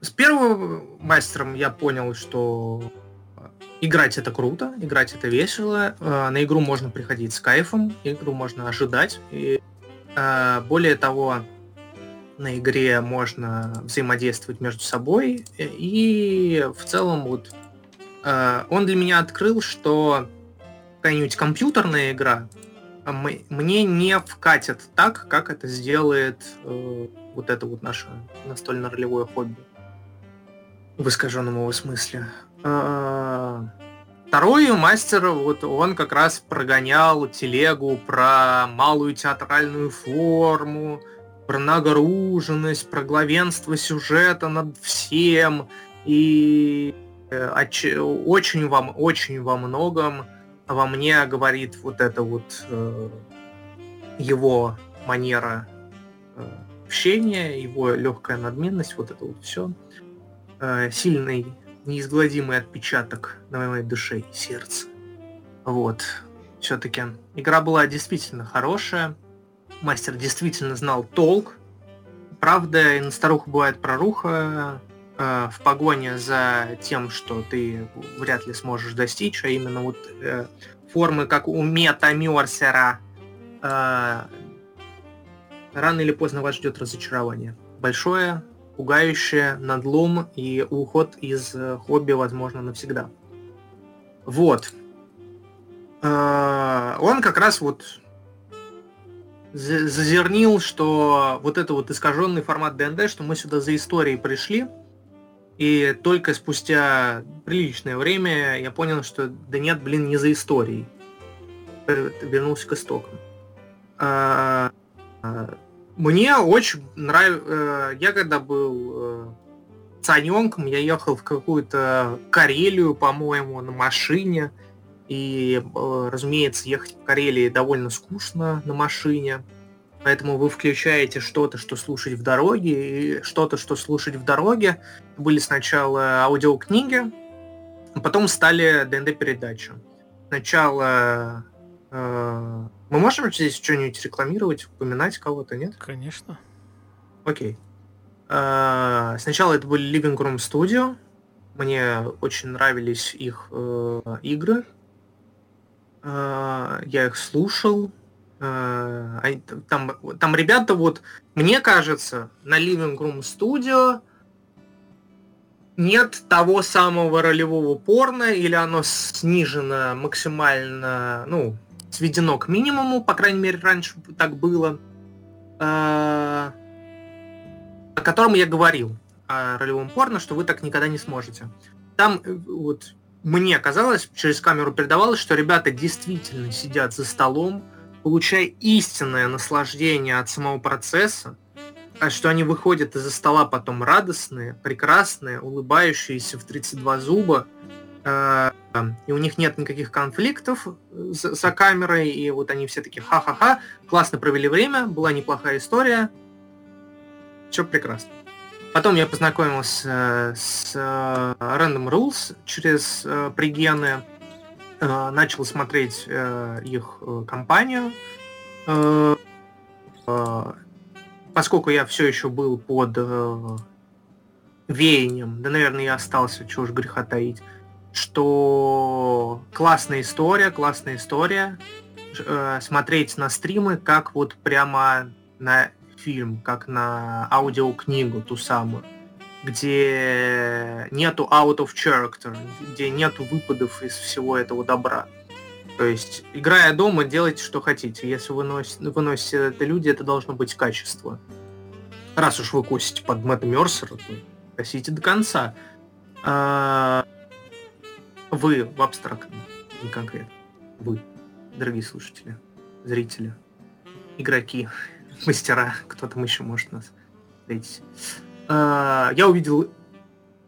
С первым мастером я понял, что Играть это круто, играть это весело. Э, на игру можно приходить с кайфом, игру можно ожидать. И э, более того, на игре можно взаимодействовать между собой. И в целом вот э, он для меня открыл, что какая-нибудь компьютерная игра мне не вкатит так, как это сделает вот это вот наше настольно-ролевое хобби в искаженном его смысле. А, второй мастер, вот он как раз прогонял телегу про малую театральную форму, про нагруженность, про главенство сюжета над всем. И э, очень вам, очень во многом во мне говорит вот это вот э, его манера э, общения, его легкая надменность, вот это вот все. Сильный, неизгладимый отпечаток на моей душе и сердце. Вот. Все-таки игра была действительно хорошая. Мастер действительно знал толк. Правда, и на старуху бывает проруха э, в погоне за тем, что ты вряд ли сможешь достичь, а именно вот э, формы, как у метамерсера. Э, рано или поздно вас ждет разочарование. Большое, пугающее, надлом и уход из э, хобби, возможно, навсегда. Вот. Э, он как раз вот зазернил, что вот это вот искаженный формат ДНД, что мы сюда за историей пришли, и только спустя приличное время я понял, что да нет, блин, не за историей. Э, вернулся к истокам. Мне очень нравится... Э, я когда был э, цаненком, я ехал в какую-то Карелию, по-моему, на машине. И, э, разумеется, ехать в Карелии довольно скучно на машине. Поэтому вы включаете что-то, что слушать в дороге, и что-то, что слушать в дороге. Были сначала аудиокниги, потом стали ДНД-передачи. Сначала мы можем здесь что-нибудь рекламировать, упоминать кого-то, нет? Конечно. Окей. А, сначала это были Living Room Studio. Мне очень нравились их э, игры. Э, я их слушал. Э, там, там ребята вот, мне кажется, на Living Room Studio нет того самого ролевого порно, или оно снижено максимально, ну, сведено к минимуму, по крайней мере, раньше так было, а, о котором я говорил, о ролевом порно, что вы так никогда не сможете. Там э, вот мне казалось, через камеру передавалось, что ребята действительно сидят за столом, получая истинное наслаждение от самого процесса, а что они выходят из-за стола потом радостные, прекрасные, улыбающиеся в 32 зуба, э, и у них нет никаких конфликтов за, за камерой, и вот они все таки ха-ха-ха, классно провели время, была неплохая история, все прекрасно. Потом я познакомился с э, Random Rules через э, пригены, э, начал смотреть э, их э, компанию, э, э, поскольку я все еще был под э, веянием, да, наверное, я остался, чего уж греха таить, что классная история, классная история. Э, смотреть на стримы, как вот прямо на фильм, как на аудиокнигу ту самую, где нету out of character, где нету выпадов из всего этого добра. То есть, играя дома, делайте, что хотите. Если вы носите, выносите это люди, это должно быть качество. Раз уж вы косите под Мэтта Мерсера, то косите до конца. А, вы в абстрактном, не конкретно. Вы, дорогие слушатели, зрители, игроки, мастера, кто там еще может нас встретить. А, я увидел,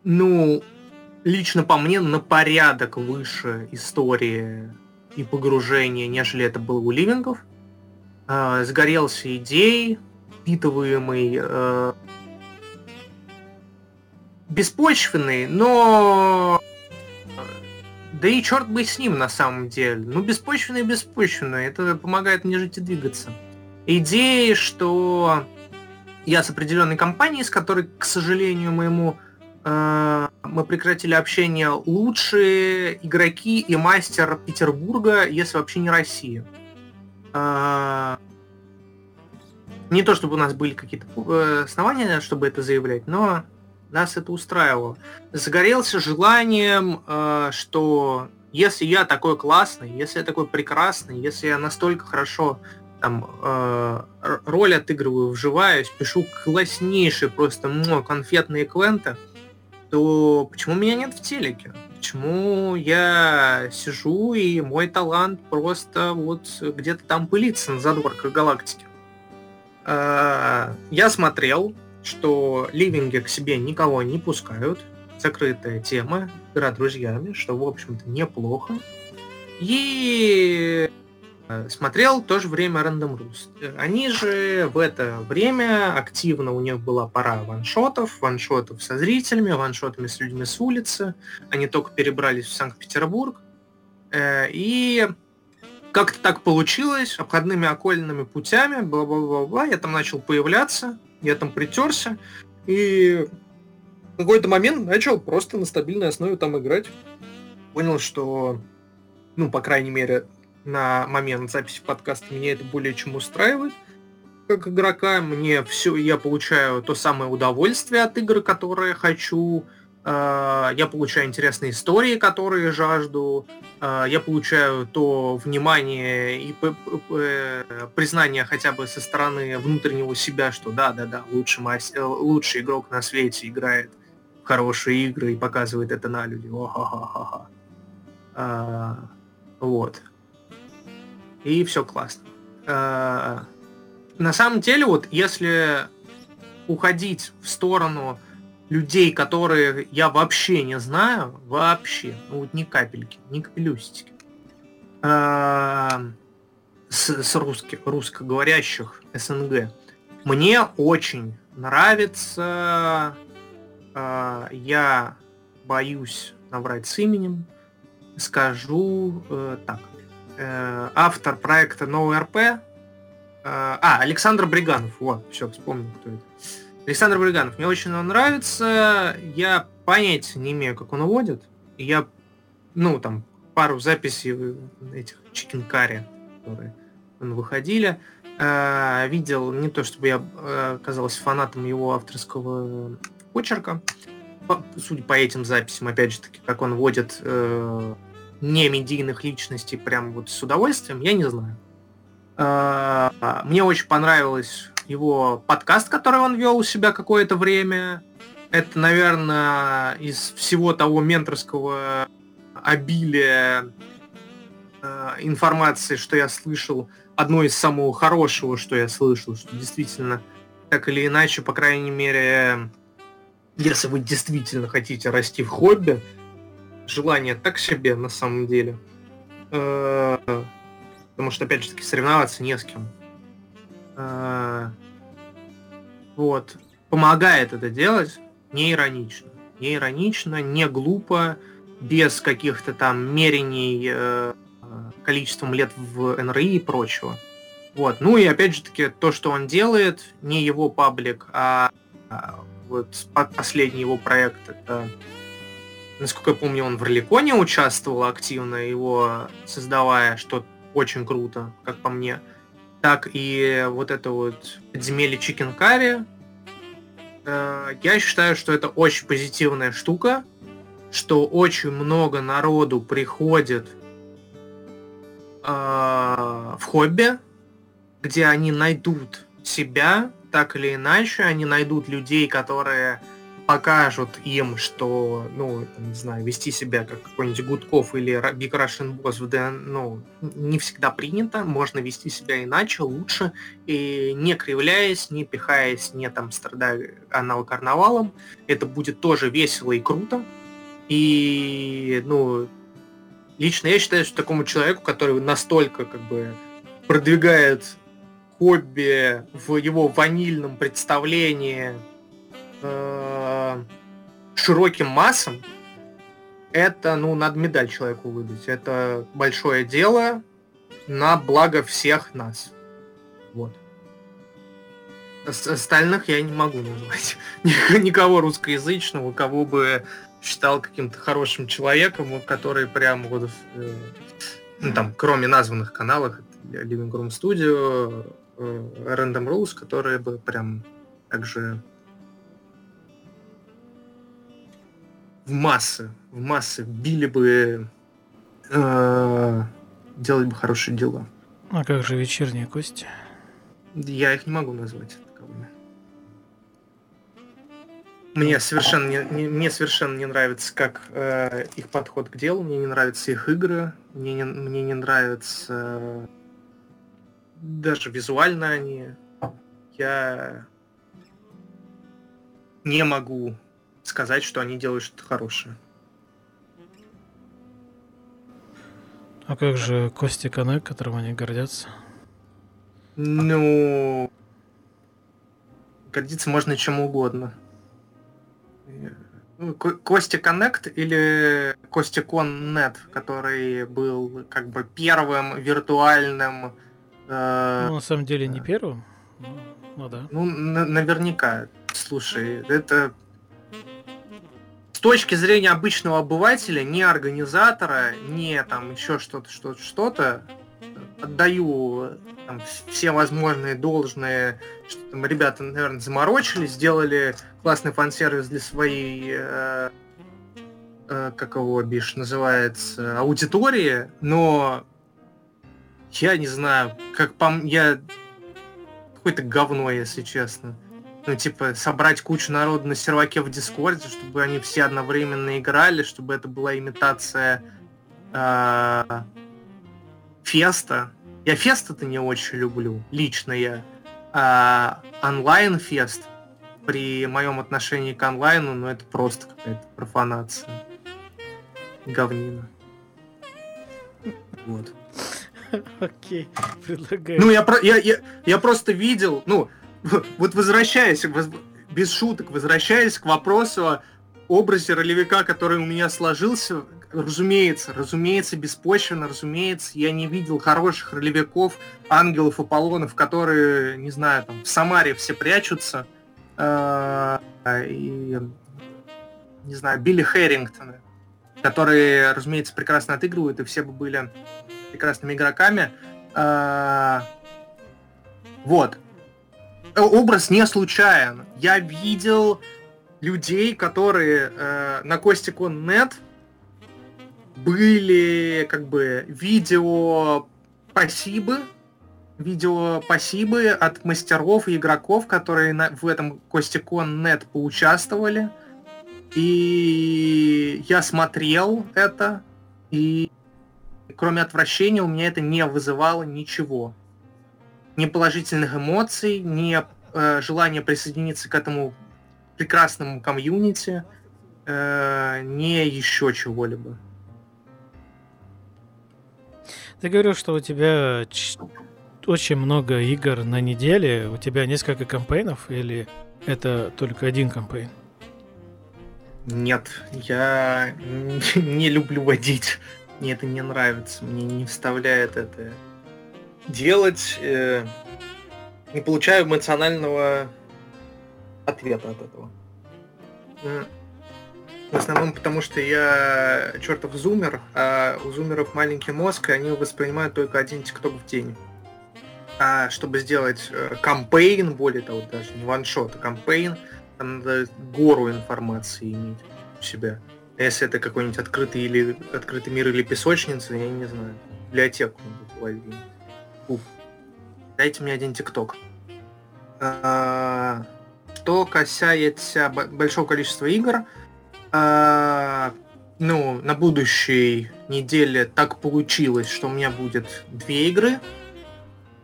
ну, лично по мне, на порядок выше истории и погружения, нежели это было у Ливингов. А, сгорелся идеей, впитываемый, э, беспочвенный, но да и черт бы с ним на самом деле. Ну, беспочвенное беспочвенное. Это помогает мне жить и двигаться. Идея, что я с определенной компанией, с которой, к сожалению моему, э, мы прекратили общение лучшие игроки и мастер Петербурга, если вообще не России. Э, не то, чтобы у нас были какие-то э, основания, чтобы это заявлять, но нас это устраивало. Загорелся желанием, э, что если я такой классный, если я такой прекрасный, если я настолько хорошо там э, роль отыгрываю, вживаюсь, пишу класснейшие просто ну, конфетные квенты, то почему меня нет в телеке? Почему я сижу и мой талант просто вот где-то там пылится на задворках галактики? Э, я смотрел, что ливинги к себе никого не пускают, закрытая тема, игра друзьями, что, в общем-то, неплохо. И э, смотрел тоже время Random Roost. Они же в это время активно, у них была пора ваншотов, ваншотов со зрителями, ваншотами с людьми с улицы. Они только перебрались в Санкт-Петербург. Э, и как-то так получилось, обходными окольными путями, бла-бла-бла-бла, я там начал появляться, я там притерся, и в какой-то момент начал просто на стабильной основе там играть. Понял, что, ну, по крайней мере, на момент записи подкаста меня это более чем устраивает как игрока. Мне все, я получаю то самое удовольствие от игры, которое хочу, я получаю интересные истории, которые жажду, а, я получаю то внимание и признание хотя бы со стороны внутреннего себя, что да-да-да, лучший, мастер, лучший игрок на свете играет в хорошие игры и показывает это на люди. О-ха-ха-ха. А, вот. И все классно. А, на самом деле, вот если уходить в сторону людей, которые я вообще не знаю, вообще, ну вот ни капельки, ни капелюстики, а, с, с русских, русскоговорящих СНГ. Мне очень нравится, а, я боюсь наврать с именем, скажу э, так. Э, автор проекта NoRP, э, а, Александр Бриганов, вот, все, вспомнил, кто это. Александр Бриганов, мне очень он нравится. Я понятия не имею, как он уводит. Я, ну, там, пару записей этих Curry, которые выходили, э, видел, не то чтобы я э, оказался фанатом его авторского почерка, по, судя по этим записям, опять же таки, как он водит э, не медийных личностей прям вот с удовольствием, я не знаю. Э, мне очень понравилось его подкаст, который он вел у себя какое-то время. Это, наверное, из всего того менторского обилия э, информации, что я слышал, одно из самого хорошего, что я слышал, что действительно, так или иначе, по крайней мере, если вы действительно хотите расти в хобби, желание так себе на самом деле. Э, потому что, опять же таки, соревноваться не с кем. Э, вот. Помогает это делать не иронично. Не иронично, не глупо, без каких-то там мерений э, количеством лет в НРИ и прочего. Вот. Ну и опять же таки, то, что он делает, не его паблик, а, а вот последний его проект, это, насколько я помню, он в Роликоне участвовал активно, его создавая, что очень круто, как по мне так и вот это вот подземелье Chicken Curry. Э, я считаю, что это очень позитивная штука, что очень много народу приходит э, в хобби, где они найдут себя, так или иначе, они найдут людей, которые покажут им, что, ну, не знаю, вести себя как какой-нибудь Гудков или Big Russian Boss в ДН, ну, не всегда принято, можно вести себя иначе, лучше, и не кривляясь, не пихаясь, не там страдая анал-карнавалом, это будет тоже весело и круто, и, ну, лично я считаю, что такому человеку, который настолько, как бы, продвигает хобби в его ванильном представлении, э, широким массам, это, ну, надо медаль человеку выдать. Это большое дело на благо всех нас. Вот. Остальных я не могу назвать. [laughs] Никого русскоязычного, кого бы считал каким-то хорошим человеком, который прям вот, э, ну, там, кроме названных каналов, Living Room Studio, э, Random Rules, которые бы прям также в массы, в массы били бы, э, делали бы хорошие дела. А как же вечерние кости? Я их не могу назвать таковыми. Мне совершенно не, не, мне совершенно не нравится, как э, их подход к делу, мне не нравятся их игры, мне не, мне не нравится э, даже визуально они. Я не могу сказать, что они делают что-то хорошее. А как же Кости Коннект, которым они гордятся? Ну, гордиться можно чем угодно. Ну, Костя Коннект или Костя Коннет, который был как бы первым виртуальным... Э, ну, на самом деле не первым. Ну да. Ну, наверняка. Слушай, это с точки зрения обычного обывателя, не организатора, не там еще что-то, что-то, что-то, отдаю там, все возможные должные, что там ребята, наверное, заморочились, сделали классный фан-сервис для своей, э, э, как его бишь называется, аудитории, но я не знаю, как по я какое-то говно, если честно ну, типа, собрать кучу народу на серваке в Дискорде, чтобы они все одновременно играли, чтобы это была имитация э, феста. Я феста-то не очень люблю, лично я. А онлайн-фест при моем отношении к онлайну, ну, это просто какая-то профанация. Говнина. Вот. [laughs] Окей, предлагаю. Ну, я, я, я, я просто видел, ну, [laughs] вот возвращаясь, без шуток, возвращаясь к вопросу о образе ролевика, который у меня сложился, разумеется, разумеется, беспочвенно, разумеется, я не видел хороших ролевиков, ангелов, Аполлонов, которые, не знаю, там, в Самаре все прячутся, э, и, не знаю, Билли Хэрингтона, которые, разумеется, прекрасно отыгрывают, и все бы были прекрасными игроками. Э, вот. Э, образ не случайен. Я видел людей, которые э, на Костикон.нет были как бы видео спасибо, видео спасибо от мастеров и игроков, которые на, в этом Костикон.нет поучаствовали. И я смотрел это, и кроме отвращения у меня это не вызывало ничего ни положительных эмоций, ни э, желания присоединиться к этому прекрасному комьюнити, э, ни еще чего-либо. Ты говорил, что у тебя очень много игр на неделе. У тебя несколько кампейнов или это только один кампейн? Нет, я [laughs] не люблю водить. Мне это не нравится. Мне не вставляет это делать, э, не получаю эмоционального ответа от этого. В основном потому, что я чертов зумер, а у зумеров маленький мозг, и они воспринимают только один тикток в день. А чтобы сделать э, кампейн, более того, даже не ваншот, а кампейн, там надо гору информации иметь у себя. А если это какой-нибудь открытый или открытый мир или песочница, я не знаю, библиотеку надо Уф. Дайте мне один тикток. А, что касается большого количества игр, а, ну, на будущей неделе так получилось, что у меня будет две игры.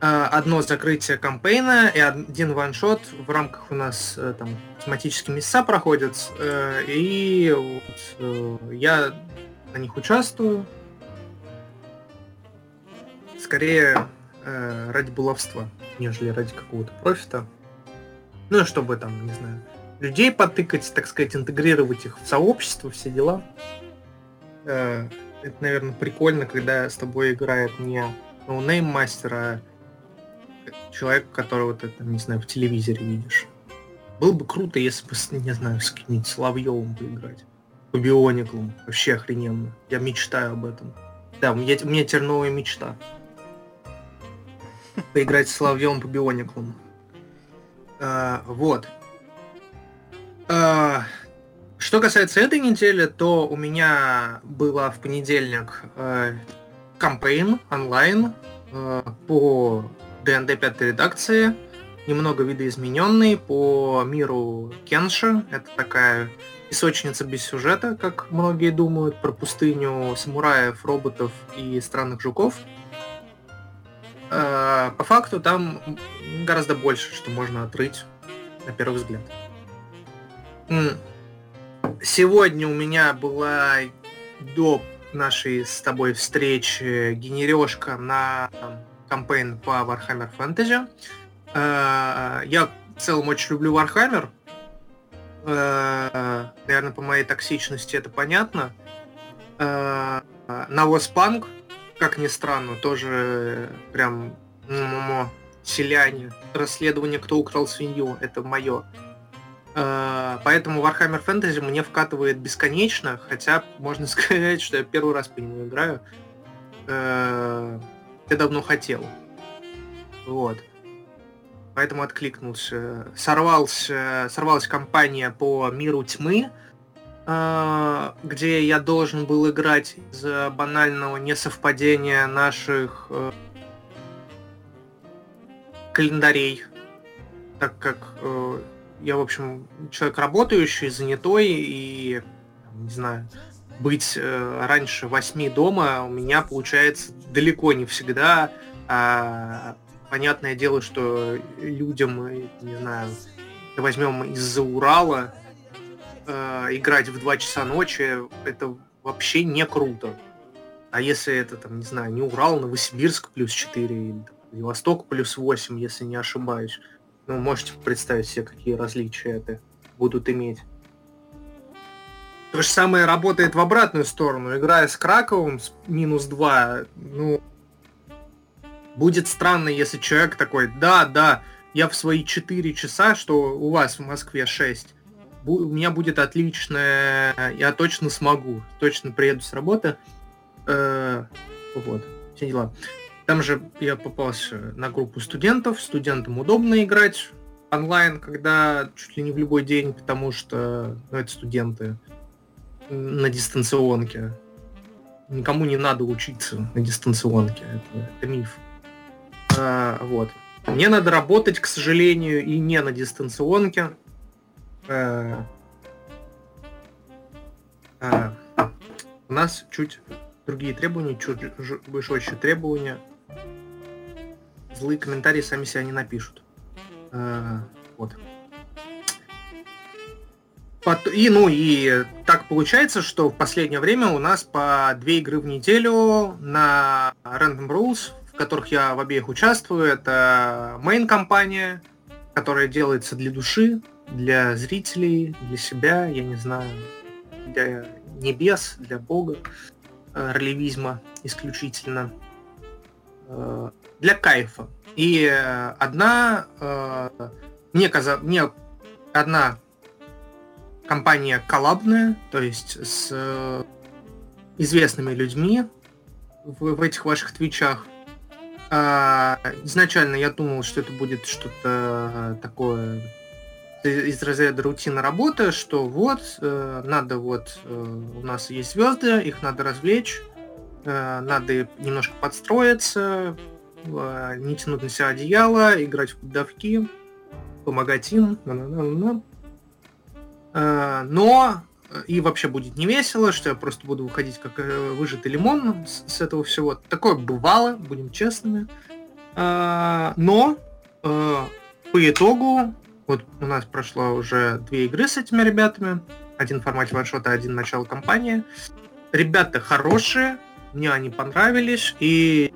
А, одно закрытие кампейна и один ваншот в рамках у нас э, там тематические места проходят. Э, и вот, э, я на них участвую. Скорее э, ради баловства, нежели ради какого-то профита. Ну, чтобы там, не знаю, людей потыкать, так сказать, интегрировать их в сообщество, все дела. Э, это, наверное, прикольно, когда с тобой играет не no-name мастер, а человека, которого ты, там, не знаю, в телевизоре видишь. Было бы круто, если бы, не знаю, с каким-нибудь Соловьевым поиграть. По Биониклам. Вообще охрененно. Я мечтаю об этом. Да, у меня, у меня теперь новая мечта. Поиграть с Соловьевым по Биониклам. А, вот. А, что касается этой недели, то у меня была в понедельник э, кампейн онлайн э, по ДНД 5 редакции, немного видоизмененный по миру Кенша. Это такая песочница без сюжета, как многие думают, про пустыню самураев, роботов и странных жуков. По факту там гораздо больше, что можно отрыть на первый взгляд. Сегодня у меня была до нашей с тобой встречи генерешка на кампейн по Warhammer Fantasy. Э, я в целом очень люблю Warhammer. Э, наверное, по моей токсичности это понятно. Э, Навоз Панк, как ни странно, тоже прям селяне. Расследование, кто украл свинью, это мое. Поэтому Warhammer Fantasy мне вкатывает бесконечно, хотя можно [laughs] сказать, что я первый раз по нему играю я давно хотел. Вот. Поэтому откликнулся. Сорвался, сорвалась кампания по миру тьмы, где я должен был играть из-за банального несовпадения наших э, календарей, так как э, я, в общем, человек работающий, занятой и, не знаю, быть э, раньше восьми дома у меня получается далеко не всегда. А, понятное дело, что людям, не знаю, возьмем из-за Урала, э, играть в 2 часа ночи, это вообще не круто. А если это, там, не знаю, не Урал, Новосибирск плюс 4, или Восток плюс 8, если не ошибаюсь, ну, можете представить себе, какие различия это будут иметь. То же самое работает в обратную сторону. Играя с Краковым с минус 2, ну, будет странно, если человек такой, да, да, я в свои 4 часа, что у вас в Москве 6, у меня будет отличное, я точно смогу, точно приеду с работы. Э, вот, все дела. Там же я попался на группу студентов, студентам удобно играть онлайн, когда чуть ли не в любой день, потому что ну, это студенты на дистанционке. Никому не надо учиться на дистанционке. Это, это миф. А, вот. Мне надо работать, к сожалению, и не на дистанционке. А, а, у нас чуть другие требования, чуть жестче требования. Злые комментарии сами себя не напишут. А, вот. И, ну, и так получается, что в последнее время у нас по две игры в неделю на Random Rules, в которых я в обеих участвую. Это main-компания, которая делается для души, для зрителей, для себя, я не знаю, для небес, для бога, э, релевизма исключительно, э, для кайфа. И э, одна, мне, каза... мне одна компания коллабная, то есть с известными людьми в, в этих ваших твичах. А, изначально я думал, что это будет что-то такое из разряда рутины работы, что вот, э, надо вот, э, у нас есть звезды, их надо развлечь, э, надо немножко подстроиться, э, не тянуть на себя одеяло, играть в поддавки, помогать им. Э, но э, и вообще будет не весело, что я просто буду выходить как э, выжатый лимон с, этого всего. Такое бывало, будем честными. Но по итогу, вот у нас прошло уже две игры с этими ребятами. Один в формате ваншота, один начало кампании. Ребята хорошие, мне они понравились. И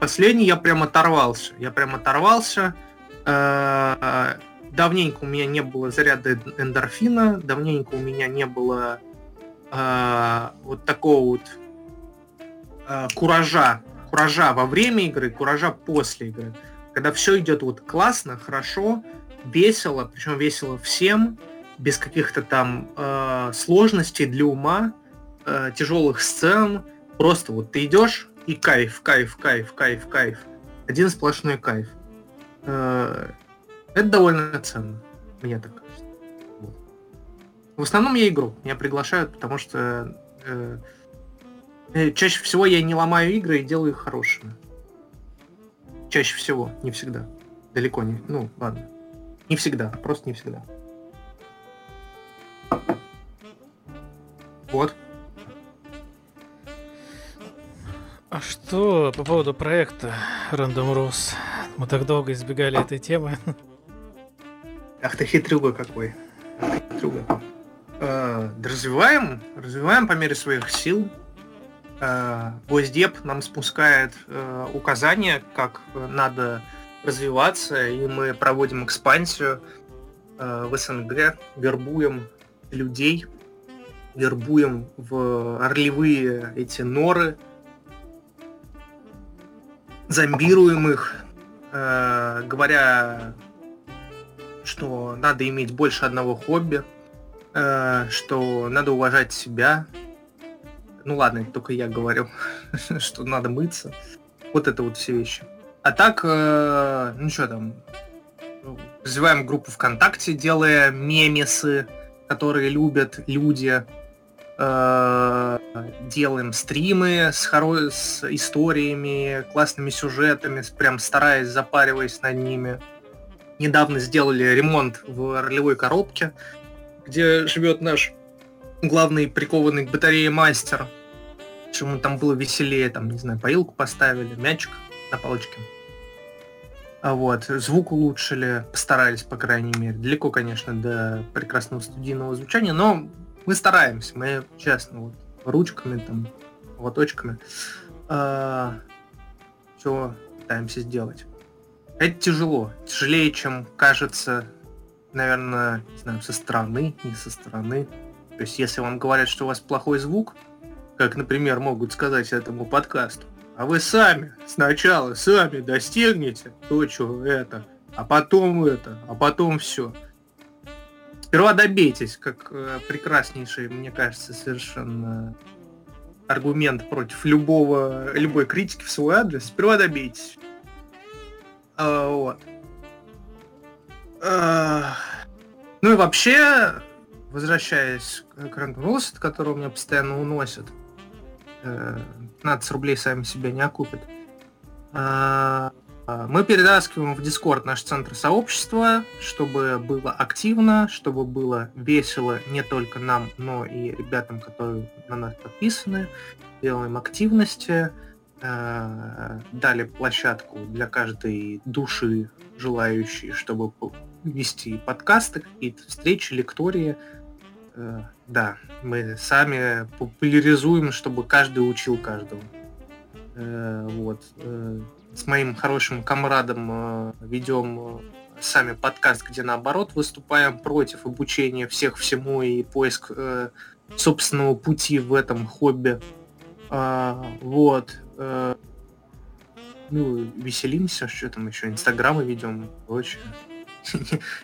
последний я прям оторвался. Я прям оторвался давненько у меня не было заряда эндорфина, давненько у меня не было э, вот такого вот э, куража, куража во время игры, куража после игры. Когда все идет вот классно, хорошо, весело, причем весело всем, без каких-то там э, сложностей для ума, э, тяжелых сцен. Просто вот ты идешь и кайф, кайф, кайф, кайф, кайф. Один сплошной кайф. Э, это довольно ценно, мне так кажется. В основном я игру. Меня приглашают, потому что э, э, чаще всего я не ломаю игры и делаю их хорошими. Чаще всего, не всегда. Далеко не. Ну, ладно. Не всегда, просто не всегда. Вот. А что по поводу проекта Random Rose? Мы так долго избегали этой темы. Ах ты хитрюга какой. Хитрюга. Э, развиваем, развиваем по мере своих сил. Э, Госдеп нам спускает э, указания, как надо развиваться, и мы проводим экспансию э, в СНГ, вербуем людей, вербуем в орлевые эти норы, зомбируем их, э, говоря, что надо иметь больше одного хобби, э, что надо уважать себя. Ну ладно, только я говорю, [laughs] что надо мыться. Вот это вот все вещи. А так, э, ну что там, развиваем группу ВКонтакте, делая мемесы, которые любят люди. Э, делаем стримы с, хоро... с историями, классными сюжетами, прям стараясь, запариваясь над ними. Недавно сделали ремонт в ролевой коробке, где живет наш главный прикованный к батарее мастер. Чему там было веселее, там, не знаю, поилку поставили, мячик на палочке. А вот, звук улучшили, постарались, по крайней мере. Далеко, конечно, до прекрасного студийного звучания, но мы стараемся, мы честно, вот, ручками, там, лоточками. А, все пытаемся сделать. Это тяжело. Тяжелее, чем кажется, наверное, не знаю, со стороны, не со стороны. То есть, если вам говорят, что у вас плохой звук, как, например, могут сказать этому подкасту, а вы сами сначала сами достигнете то, что это, а потом это, а потом все. Сперва добейтесь, как э, прекраснейший, мне кажется, совершенно аргумент против любого, любой критики в свой адрес. Сперва добейтесь. А, вот. А, ну и вообще, возвращаясь к Random Rose, который меня постоянно уносит, 15 э, рублей сами себя не окупят. А, мы перетаскиваем в Discord наш центр сообщества, чтобы было активно, чтобы было весело не только нам, но и ребятам, которые на нас подписаны. Делаем активности, э, дали площадку для каждой души желающей, чтобы вести подкасты, какие-то встречи, лектории. Э, да, мы сами популяризуем, чтобы каждый учил каждого. Э, вот. Э, с моим хорошим комрадом ведем сами подкаст, где наоборот выступаем против обучения всех всему и поиск собственного пути в этом хобби. Вот. Ну, веселимся, что там еще, инстаграмы ведем прочее.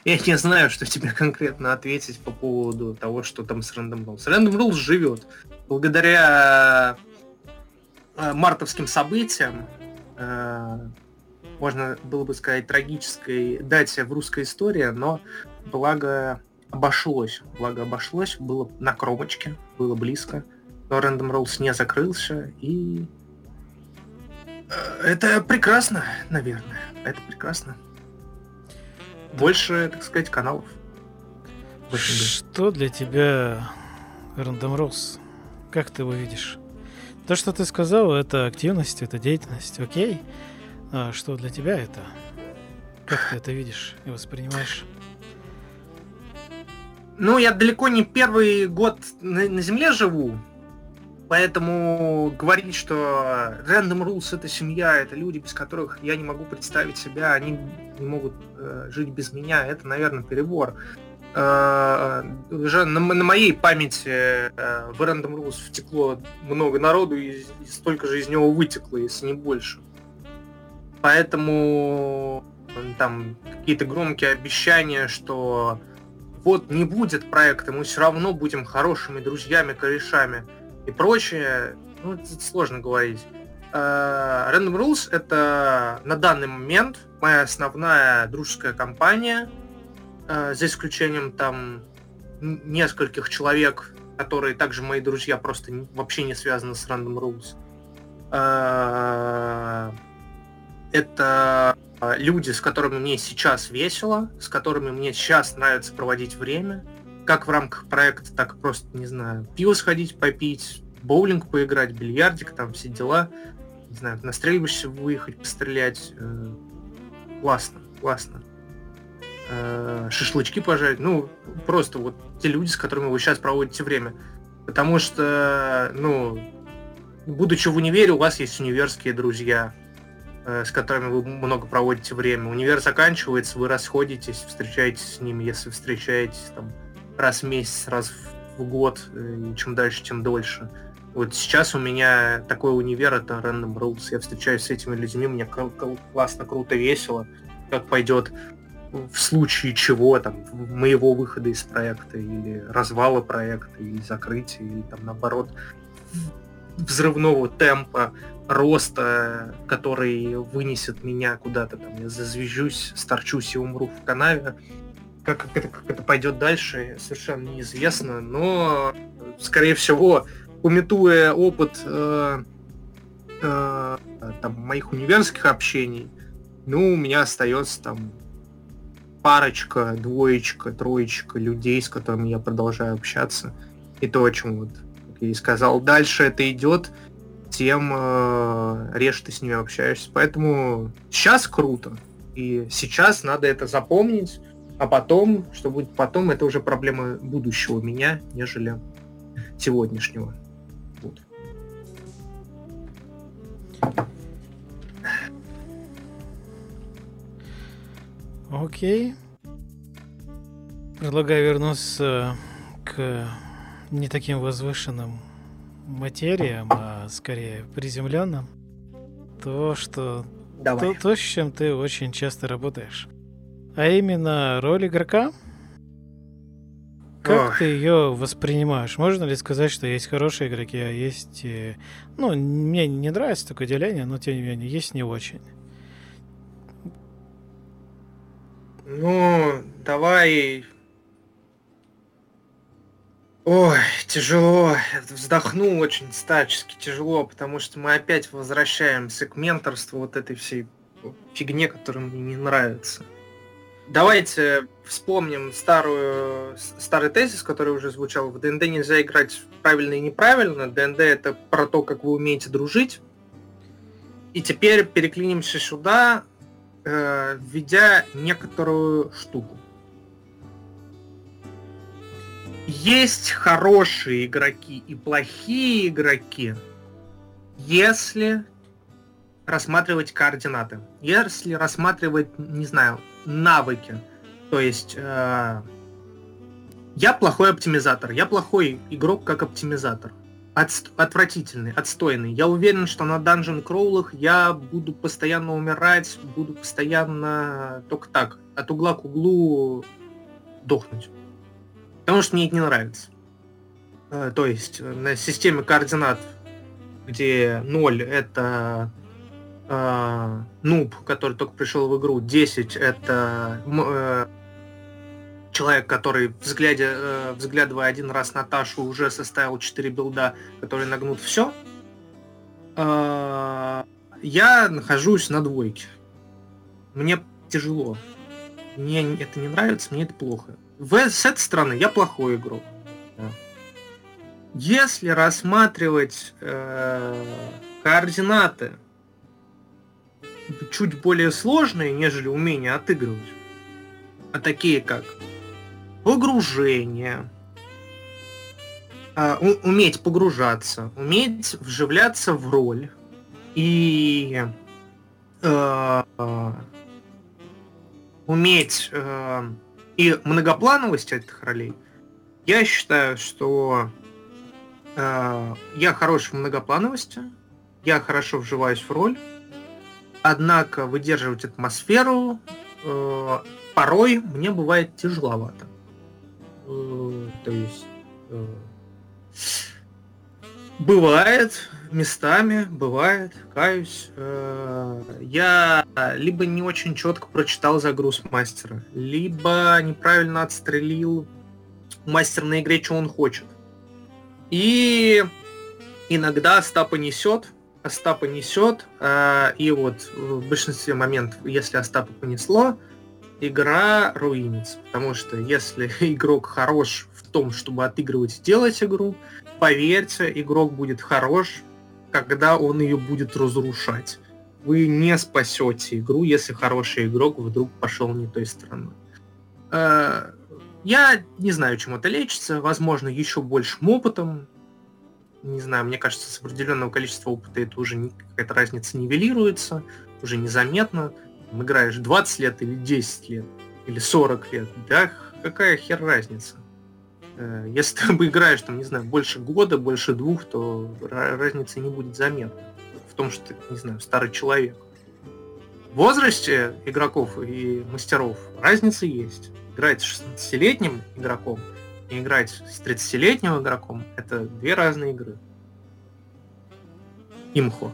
Я не знаю, что тебе конкретно ответить по поводу того, что там с Random Rules. Random Rules живет. Благодаря э, мартовским событиям, э, можно было бы сказать, трагической дате в русской истории, но благо обошлось. Благо обошлось, было на кромочке, было близко. Но Random Rules не закрылся, и э, это прекрасно, наверное. Это прекрасно больше, так сказать, каналов. Что для тебя Random Rose? Как ты его видишь? То, что ты сказал, это активность, это деятельность, окей. А что для тебя это? Как ты это видишь и воспринимаешь? Ну, я далеко не первый год на, на Земле живу, Поэтому говорить, что Random Rules это семья, это люди, без которых я не могу представить себя, они не могут э, жить без меня, это, наверное, перебор. Э, уже на, на моей памяти э, в Random Rules втекло много народу, и, и столько же из него вытекло, если не больше. Поэтому там какие-то громкие обещания, что вот не будет проекта, мы все равно будем хорошими друзьями, корешами и прочее, ну, это сложно говорить. Uh, Random Rules это на данный момент моя основная дружеская компания, uh, за исключением там нескольких человек, которые также мои друзья, просто вообще не связаны с Random Rules. Uh, это люди, с которыми мне сейчас весело, с которыми мне сейчас нравится проводить время, как в рамках проекта, так просто, не знаю, пиво сходить попить, боулинг поиграть, бильярдик, там все дела, не знаю, на стрельбище выехать, пострелять. Э, классно, классно. Э, шашлычки пожарить, ну, просто вот те люди, с которыми вы сейчас проводите время. Потому что, ну, будучи в универе, у вас есть универские друзья, Э, с которыми вы много проводите время. Универ заканчивается, вы расходитесь, встречаетесь с ними, если встречаетесь там раз в месяц, раз в год, э, чем дальше, тем дольше. Вот сейчас у меня такой универ, это Random Rules. Я встречаюсь с этими людьми, мне классно, круто, весело. Как пойдет в случае чего, там, моего выхода из проекта, или развала проекта, или закрытия, или там наоборот взрывного темпа роста, который вынесет меня куда-то, там, я зазвежусь, сторчусь и умру в канаве. Как, как, это, как это пойдет дальше, совершенно неизвестно, но, скорее всего, пометуя опыт э, э, там, моих универских общений, ну, у меня остается там парочка, двоечка, троечка людей, с которыми я продолжаю общаться. И то, о чем вот, и сказал, дальше это идет, тем э, реже ты с ними общаешься. Поэтому сейчас круто. И сейчас надо это запомнить, а потом, что будет потом, это уже проблема будущего меня, нежели сегодняшнего. Вот. Окей. Предлагаю вернуться к не таким возвышенным материям, а скорее приземленным, то, что Давай. То, то, с чем ты очень часто работаешь. А именно роль игрока. Как Ох. ты ее воспринимаешь? Можно ли сказать, что есть хорошие игроки, а есть... Э, ну, мне не нравится такое деление, но тем не менее, есть не очень. Ну, давай Ой, тяжело. Вздохнул очень старчески тяжело, потому что мы опять возвращаемся к менторству вот этой всей фигне, которая мне не нравится. Давайте вспомним старую, старый тезис, который уже звучал. В ДНД нельзя играть правильно и неправильно. ДНД это про то, как вы умеете дружить. И теперь переклинимся сюда, э, введя некоторую штуку. есть хорошие игроки и плохие игроки, если рассматривать координаты, если рассматривать, не знаю, навыки. То есть э, я плохой оптимизатор, я плохой игрок как оптимизатор. Отст- отвратительный, отстойный. Я уверен, что на данжен кроулах я буду постоянно умирать, буду постоянно только так, от угла к углу дохнуть. Потому что мне это не нравится. Э, то есть э, на системе координат, где 0 это э, нуб, который только пришел в игру, 10 это э, человек, который, взглядя, э, взглядывая один раз Наташу, уже составил 4 билда, которые нагнут все. Э, я нахожусь на двойке. Мне тяжело. Мне это не нравится, мне это плохо в, с этой стороны я плохой игрок. Если рассматривать э, координаты чуть более сложные, нежели умение отыгрывать, а такие как погружение, э, у, уметь погружаться, уметь вживляться в роль и э, уметь э, и многоплановость этих ролей, я считаю, что э, я хорош в многоплановости, я хорошо вживаюсь в роль, однако выдерживать атмосферу э, порой мне бывает тяжеловато. Э, то есть э, бывает местами, бывает, каюсь. Э, я либо не очень четко прочитал загруз мастера, либо неправильно отстрелил мастер на игре, что он хочет. И иногда Остапа несет, Остапа несет, э, и вот в большинстве моментов, если Остапа понесло, игра руинится. Потому что если [laughs] игрок хорош в том, чтобы отыгрывать и делать игру, поверьте, игрок будет хорош, когда он ее будет разрушать. Вы не спасете игру, если хороший игрок вдруг пошел не той стороной. Э, я не знаю, чем это лечится. Возможно, еще большим опытом. Не знаю, мне кажется, с определенного количества опыта это уже какая-то разница нивелируется, уже незаметно. Играешь 20 лет или 10 лет, или 40 лет. Да, какая хер разница? Э, если ты играешь, там, не знаю, больше года, больше двух, то разницы не будет заметна. В том, что ты, не знаю, старый человек. В возрасте игроков и мастеров разница есть. Играть с 16-летним игроком и играть с 30-летним игроком — это две разные игры. Имхо.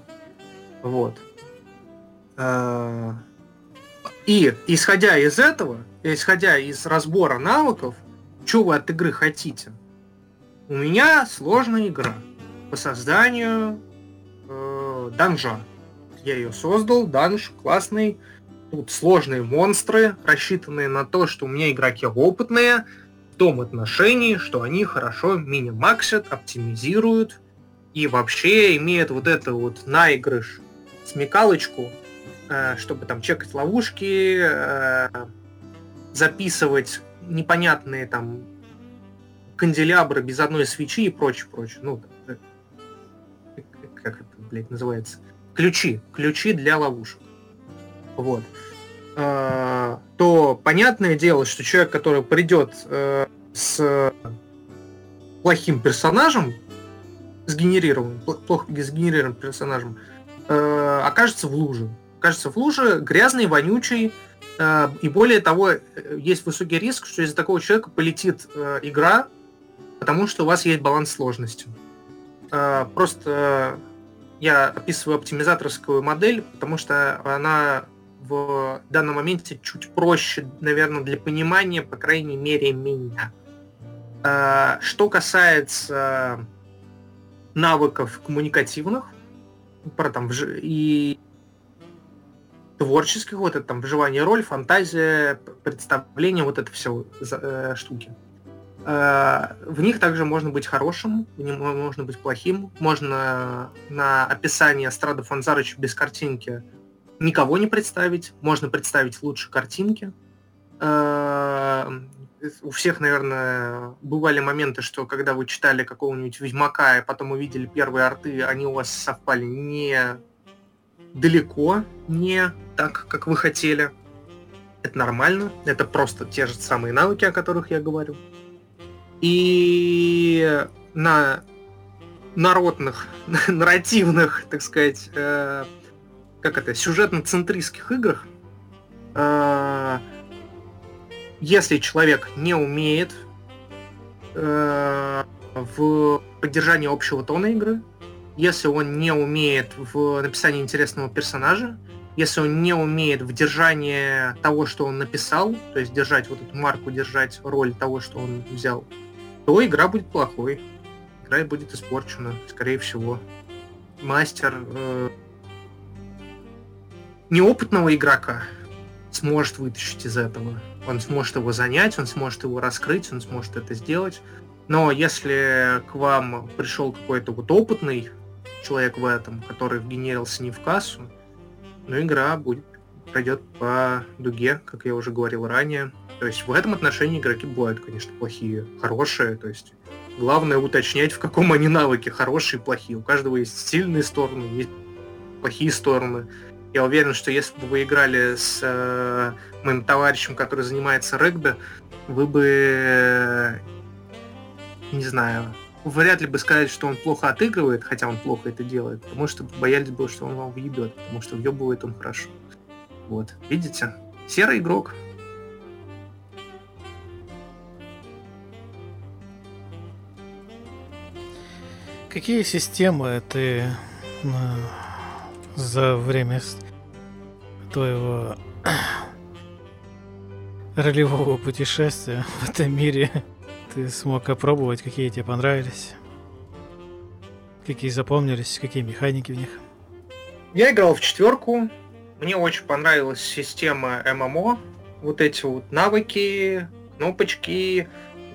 Вот. Э, и исходя из этого, исходя из разбора навыков, что вы от игры хотите? У меня сложная игра по созданию э, данжа. Я ее создал, данж классный. Тут сложные монстры, рассчитанные на то, что у меня игроки опытные, в том отношении, что они хорошо мини-максят, оптимизируют и вообще имеют вот это вот наигрыш, смекалочку, э, чтобы там чекать ловушки, э, записывать непонятные там канделябры без одной свечи и прочее, прочее. Ну, э, как это, блядь, называется? Ключи. Ключи для ловушек. Вот. А, то понятное дело, что человек, который придет э, с плохим персонажем, сгенерированным, плохо сгенерированным персонажем, э, окажется в луже. Окажется в луже, грязный, вонючий, Э, и более того, э, есть высокий риск, что из-за такого человека полетит э, игра, потому что у вас есть баланс сложности. Просто я описываю оптимизаторскую модель, потому что она в данном моменте чуть проще, наверное, для понимания, по крайней мере, меня. Что касается навыков коммуникативных, про там и творческих, вот это там выживание роль, фантазия, представление, вот это все э, штуки. Э, в них также можно быть хорошим, в них можно быть плохим, можно на описание Страда Фанзарыча без картинки никого не представить, можно представить лучше картинки. Э, у всех, наверное, бывали моменты, что когда вы читали какого-нибудь Ведьмака, и потом увидели первые арты, они у вас совпали не далеко не так, как вы хотели. Это нормально, это просто те же самые навыки, о которых я говорю. И на народных, [laughs] нарративных, так сказать, э, как это, сюжетно-центристских играх, э, если человек не умеет э, в поддержании общего тона игры, если он не умеет в написании интересного персонажа, если он не умеет в держании того, что он написал, то есть держать вот эту марку, держать роль того, что он взял, то игра будет плохой. Игра будет испорчена, скорее всего. Мастер э, неопытного игрока сможет вытащить из этого. Он сможет его занять, он сможет его раскрыть, он сможет это сделать. Но если к вам пришел какой-то вот опытный человек в этом, который генерился не в кассу, но игра будет пройдет по дуге, как я уже говорил ранее. То есть в этом отношении игроки бывают, конечно, плохие, хорошие. То есть главное уточнять, в каком они навыке, хорошие и плохие. У каждого есть сильные стороны, есть плохие стороны. Я уверен, что если бы вы играли с э, моим товарищем, который занимается регби, вы бы, не знаю, вряд ли бы сказать, что он плохо отыгрывает, хотя он плохо это делает, потому что боялись бы, что он вам въебет, потому что въебывает он хорошо. Вот, видите? Серый игрок. Какие системы ты ну, за время твоего ролевого путешествия в этом мире ты смог опробовать, какие тебе понравились? Какие запомнились, какие механики в них? Я играл в четверку. Мне очень понравилась система ММО. Вот эти вот навыки, кнопочки.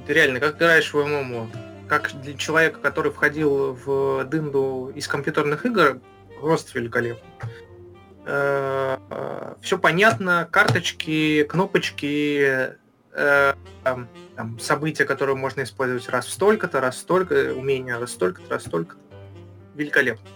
Это реально, как играешь в ММО. Как для человека, который входил в дынду из компьютерных игр, просто великолепно. Э, Все понятно, карточки, кнопочки, э, там, события, которые можно использовать раз в столько-то, раз в столько, умения раз в столько-то, раз в столько-то. Великолепно.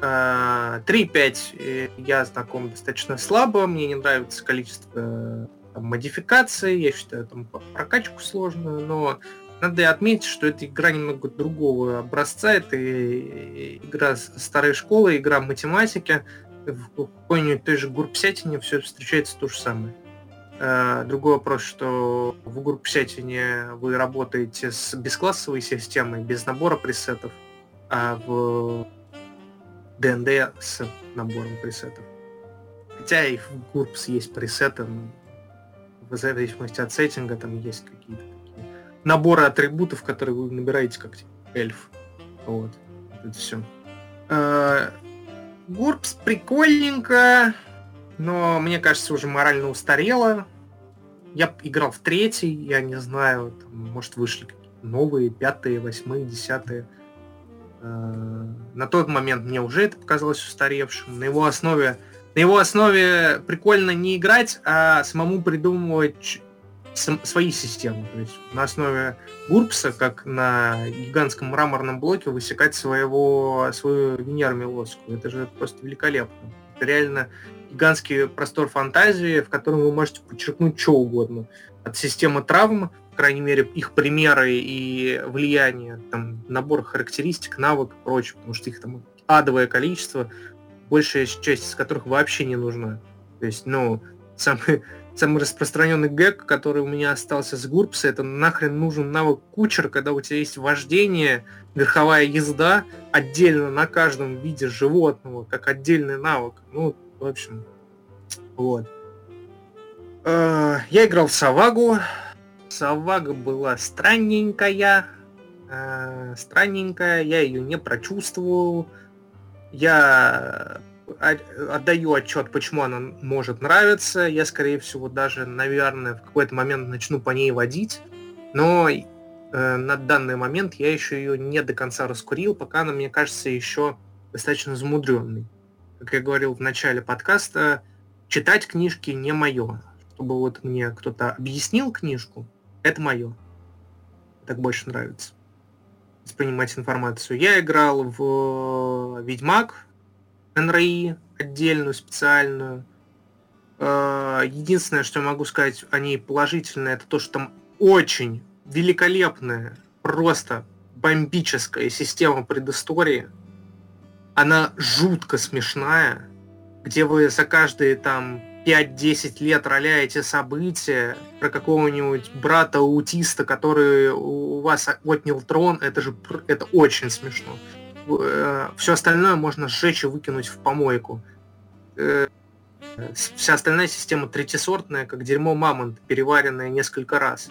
3.5 э, я знаком достаточно слабо, мне не нравится количество там, модификаций, я считаю там прокачку сложную, но надо отметить, что эта игра немного другого образца, это игра старой школы, игра математики, в какой-нибудь той же гурпсятине все встречается то же самое. Э, другой вопрос, что в гурпсятине вы работаете с бесклассовой системой, без набора пресетов, а в ДНД с набором пресетов. Хотя и в Гурпс есть пресеты, в зависимости от сеттинга там есть какие-то такие наборы атрибутов, которые вы набираете как типа, эльф. Вот. Это все. Гурпс прикольненько, но мне кажется, уже морально устарело. Я играл в третий, я не знаю, там, может, вышли новые, пятые, восьмые, десятые. Э, на тот момент мне уже это показалось устаревшим. На его основе, на его основе прикольно не играть, а самому придумывать свои системы. То есть на основе Гурпса, как на гигантском мраморном блоке, высекать своего, свою Венеру Милосскую. Это же просто великолепно. Это реально гигантский простор фантазии, в котором вы можете подчеркнуть что угодно. От системы травм, по крайней мере, их примеры и влияние, там, набор характеристик, навык и прочее, потому что их там адовое количество, большая часть из которых вообще не нужна. То есть, ну, самый, самый распространенный гэг, который у меня остался с Гурпса, это нахрен нужен навык кучер, когда у тебя есть вождение, верховая езда отдельно на каждом виде животного, как отдельный навык. Ну, в общем, вот. Э, я играл в Савагу. Савага была странненькая. Э, странненькая, я ее не прочувствовал. Я отдаю отчет, почему она может нравиться. Я, скорее всего, даже, наверное, в какой-то момент начну по ней водить. Но э, на данный момент я еще ее не до конца раскурил, пока она, мне кажется, еще достаточно замудренной. Как я говорил в начале подкаста, читать книжки не мое. Чтобы вот мне кто-то объяснил книжку, это мое. Так больше нравится. Воспринимать информацию. Я играл в Ведьмак, НРИ отдельную, специальную. Э, единственное, что я могу сказать о ней положительное, это то, что там очень великолепная, просто бомбическая система предыстории. Она жутко смешная, где вы за каждые там 5-10 лет роляете события про какого-нибудь брата-аутиста, который у вас отнял трон, это же это очень смешно. Э, все остальное можно сжечь и выкинуть в помойку. Э, вся остальная система третьесортная, как дерьмо мамонт, переваренная несколько раз.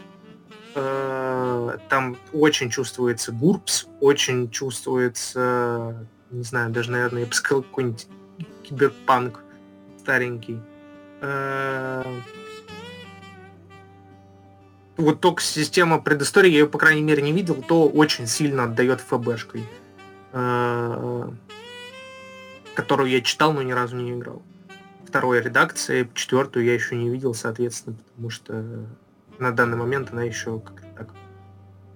Э, там очень чувствуется гурпс, очень чувствуется, не знаю, даже, наверное, я бы сказал, какой-нибудь киберпанк старенький. Вот только система предыстории, я ее, по крайней мере, не видел, то очень сильно отдает ФБшкой. Э, которую я читал, но ни разу не играл. Второй редакции, четвертую я еще не видел, соответственно, потому что на данный момент она еще как-то так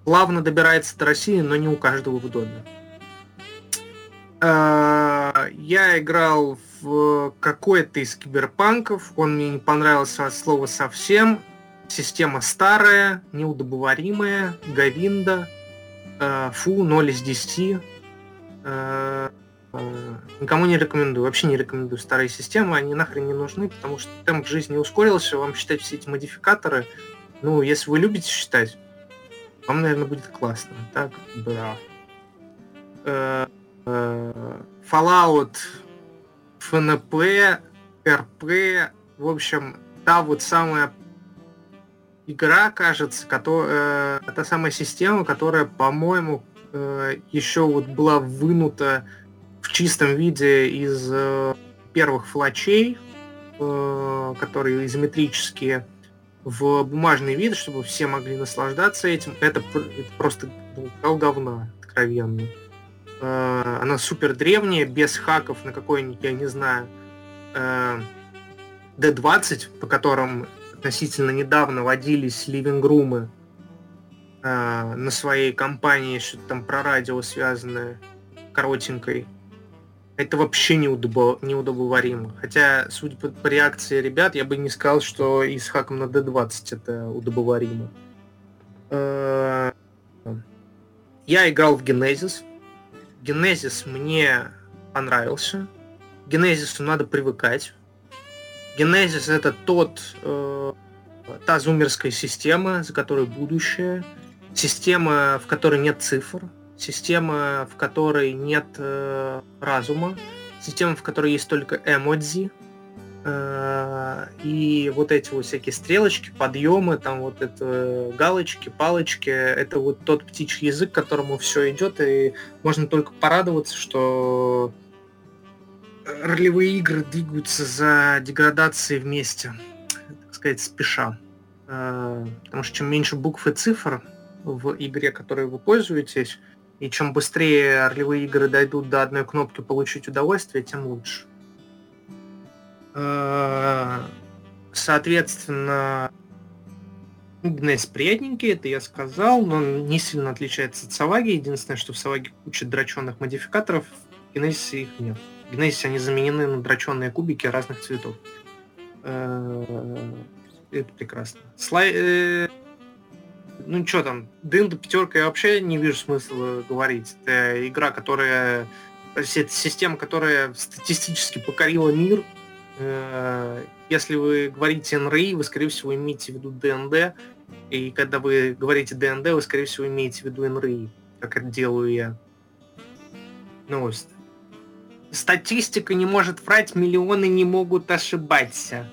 плавно добирается до России, но не у каждого удобно. Э, я играл в какой-то из киберпанков, он мне не понравился от слова совсем. Система старая, неудобоваримая, Гавинда, Э, фу, 0 из 10. Э, э, никому не рекомендую, вообще не рекомендую старые системы, они нахрен не нужны, потому что темп жизни ускорился, вам считать все эти модификаторы, ну, если вы любите считать, вам, наверное, будет классно. Так, да. Fallout, FNP, RP, в общем, та вот самая игра, кажется, которая, э, та самая система, которая, по-моему, э, еще вот была вынута в чистом виде из э, первых флачей, э, которые изометрические, в бумажный вид, чтобы все могли наслаждаться этим. Это, это просто ну, говна откровенно. Э, она супер древняя, без хаков на какой-нибудь, я не знаю, э, D20, по которым относительно недавно водились ливингрумы э, на своей компании, что-то там про радио связанное, коротенькой. Это вообще неудобо, неудобоваримо. Хотя, судя по, по реакции ребят, я бы не сказал, что и с хаком на D20 это удобоваримо. Э, я играл в Genesis. Genesis мне понравился. Генезису надо привыкать. Генезис это тот, э, та зумерская система, за которой будущее, система, в которой нет цифр, система, в которой нет э, разума, система, в которой есть только эмодзи, э, и вот эти вот всякие стрелочки, подъемы, там вот это галочки, палочки, это вот тот птичий язык, к которому все идет, и можно только порадоваться, что ролевые игры двигаются за деградацией вместе, так сказать, спеша. А, потому что чем меньше букв и цифр в игре, которой вы пользуетесь, и чем быстрее ролевые игры дойдут до одной кнопки получить удовольствие, тем лучше. А, соответственно, Гнес приятненький, это я сказал, но он не сильно отличается от Саваги. Единственное, что в Саваге куча драченных модификаторов, в Генезисе их нет. В Гнезисе они заменены на драченные кубики разных цветов. Э, это прекрасно. Слай... Ну что там, Дында пятерка я вообще не вижу смысла говорить. Это игра, которая... Это система, которая статистически покорила мир. Э, если вы говорите NRI, вы, скорее всего, имеете в виду ДНД. И когда вы говорите ДНД, вы, скорее всего, имеете в виду NRI, как это делаю я. Новость. Статистика не может врать, миллионы не могут ошибаться.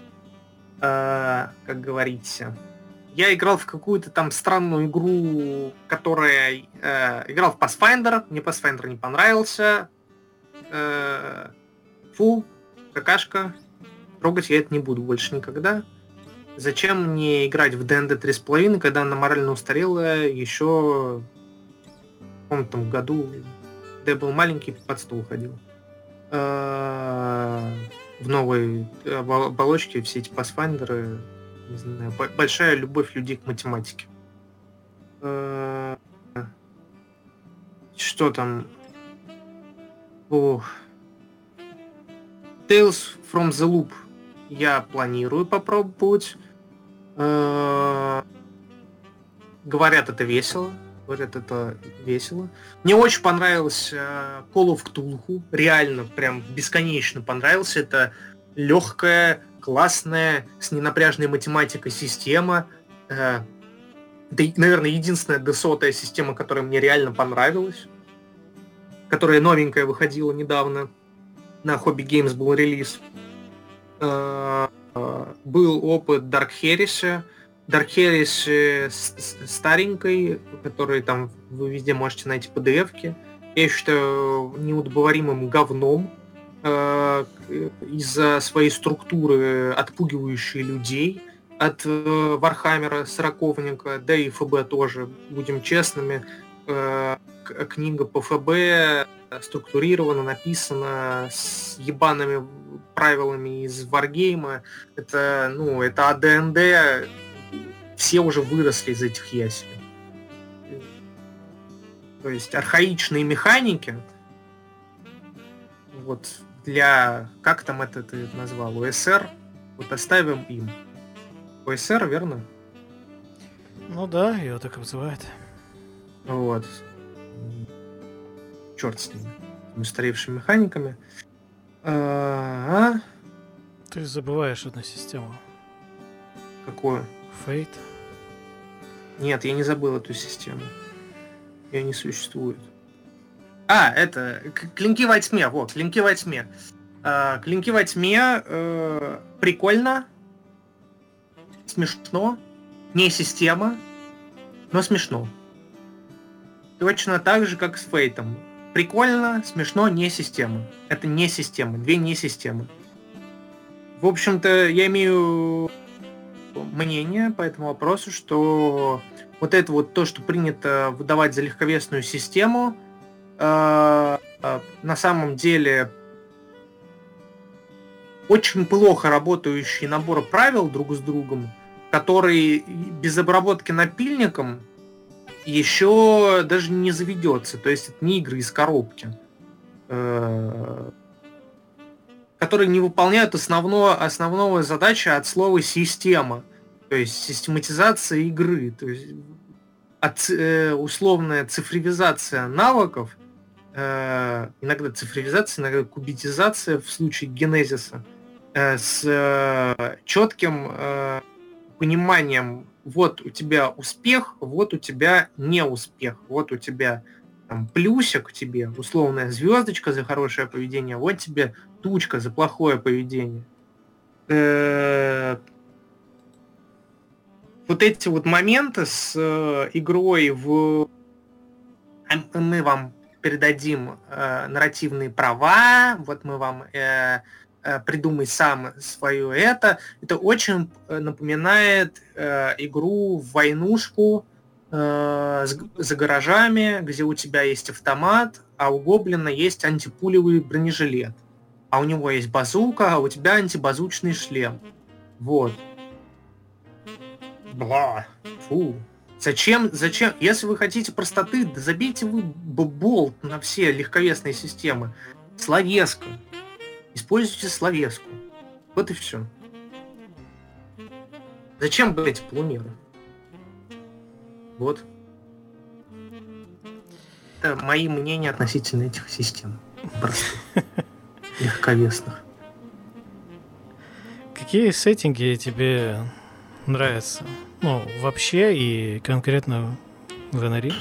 Э, как говорится. Я играл в какую-то там странную игру, которая... Э, играл в Pathfinder, мне Pathfinder не понравился. Э, фу, какашка. Трогать я это не буду больше никогда. Зачем мне играть в D&D 3.5, когда она морально устарела еще в каком-то году, когда я был маленький, под стол ходил. Э, в новой оболочке все эти пасфайндеры, не знаю, большая любовь людей к математике. Что там? Ох. Tales from the Loop я планирую попробовать. Говорят, это весело говорят, это весело. Мне очень понравился э, Call of Cthulhu, реально прям бесконечно понравился. Это легкая, классная, с ненапряжной математикой система. Это, наверное, единственная десотая система, которая мне реально понравилась. Которая новенькая выходила недавно. На Hobby Games был релиз. Э, э, был опыт Dark Heresy, Dark Heresy старенькой, который там вы везде можете найти PDF-ки. Я считаю неудобоваримым говном э, из-за своей структуры, отпугивающей людей от э, Вархаммера, Сороковника, да и ФБ тоже, будем честными. Э, книга по ФБ структурирована, написана с ебаными правилами из Варгейма. Это, ну, это АДНД все уже выросли из этих яселей. То есть архаичные механики, вот для, как там это ты назвал, УСР, вот оставим им. УСР, верно? Ну да, его так называют. Вот. черт с ними, устаревшими механиками. А, а? Ты забываешь одну систему. Какую? Фейт. Нет, я не забыл эту систему. Ее не существует. А, это клинки во тьме. Вот, клинки во тьме. А, клинки во тьме э, прикольно, смешно, не система, но смешно. Точно так же, как с Фейтом. Прикольно, смешно, не система. Это не система, две не системы. В общем-то, я имею мнение по этому вопросу, что вот это вот то, что принято выдавать за легковесную систему, э, э, на самом деле очень плохо работающий набор правил друг с другом, который без обработки напильником еще даже не заведется. То есть это не игры из коробки, э, которые не выполняют основного, основного задача от слова система. То есть систематизация игры. То есть э, условная цифровизация навыков, иногда цифровизация, иногда кубитизация в случае генезиса – Э, с э, четким э, пониманием, вот у тебя успех, вот у тебя не успех, вот у тебя там, плюсик тебе, условная звездочка за хорошее поведение, вот тебе тучка за плохое поведение. Вот эти вот моменты с игрой в... Мы вам передадим нарративные права, вот мы вам Э, придумай сам свое это. Это очень э, напоминает э, игру в войнушку э, за гаражами, где у тебя есть автомат, а у гоблина есть антипулевый бронежилет. А у него есть базука, а у тебя антибазучный шлем. Вот. Бла. Фу. Зачем, зачем, если вы хотите простоты, да забейте вы болт на все легковесные системы. Словеска. Используйте словеску. Вот и все. Зачем эти полумеры? Вот. Это мои мнения относительно этих систем. Простых. [laughs] Легковесных. Какие сеттинги тебе нравятся? Ну, вообще и конкретно в NRI?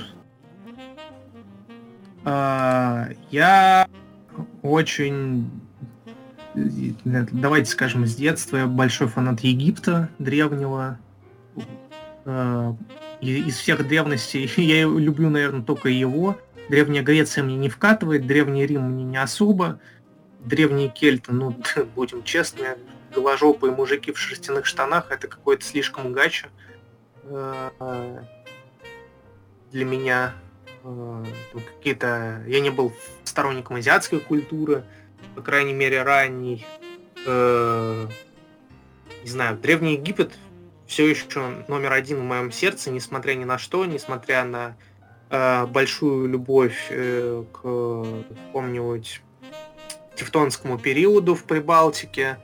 А, я очень давайте скажем, с детства я большой фанат Египта древнего. Э, из всех древностей [laughs] я люблю, наверное, только его. Древняя Греция мне не вкатывает, Древний Рим мне не особо. Древние кельты, ну, [laughs] будем честны, голожопые мужики в шерстяных штанах, это какой-то слишком гача э, для меня. Э, какие-то... Я не был сторонником азиатской культуры, по крайней мере, ранний, э, не знаю, Древний Египет все еще номер один в моем сердце, несмотря ни на что, несмотря на э, большую любовь э, к какому-нибудь тевтонскому периоду в Прибалтике,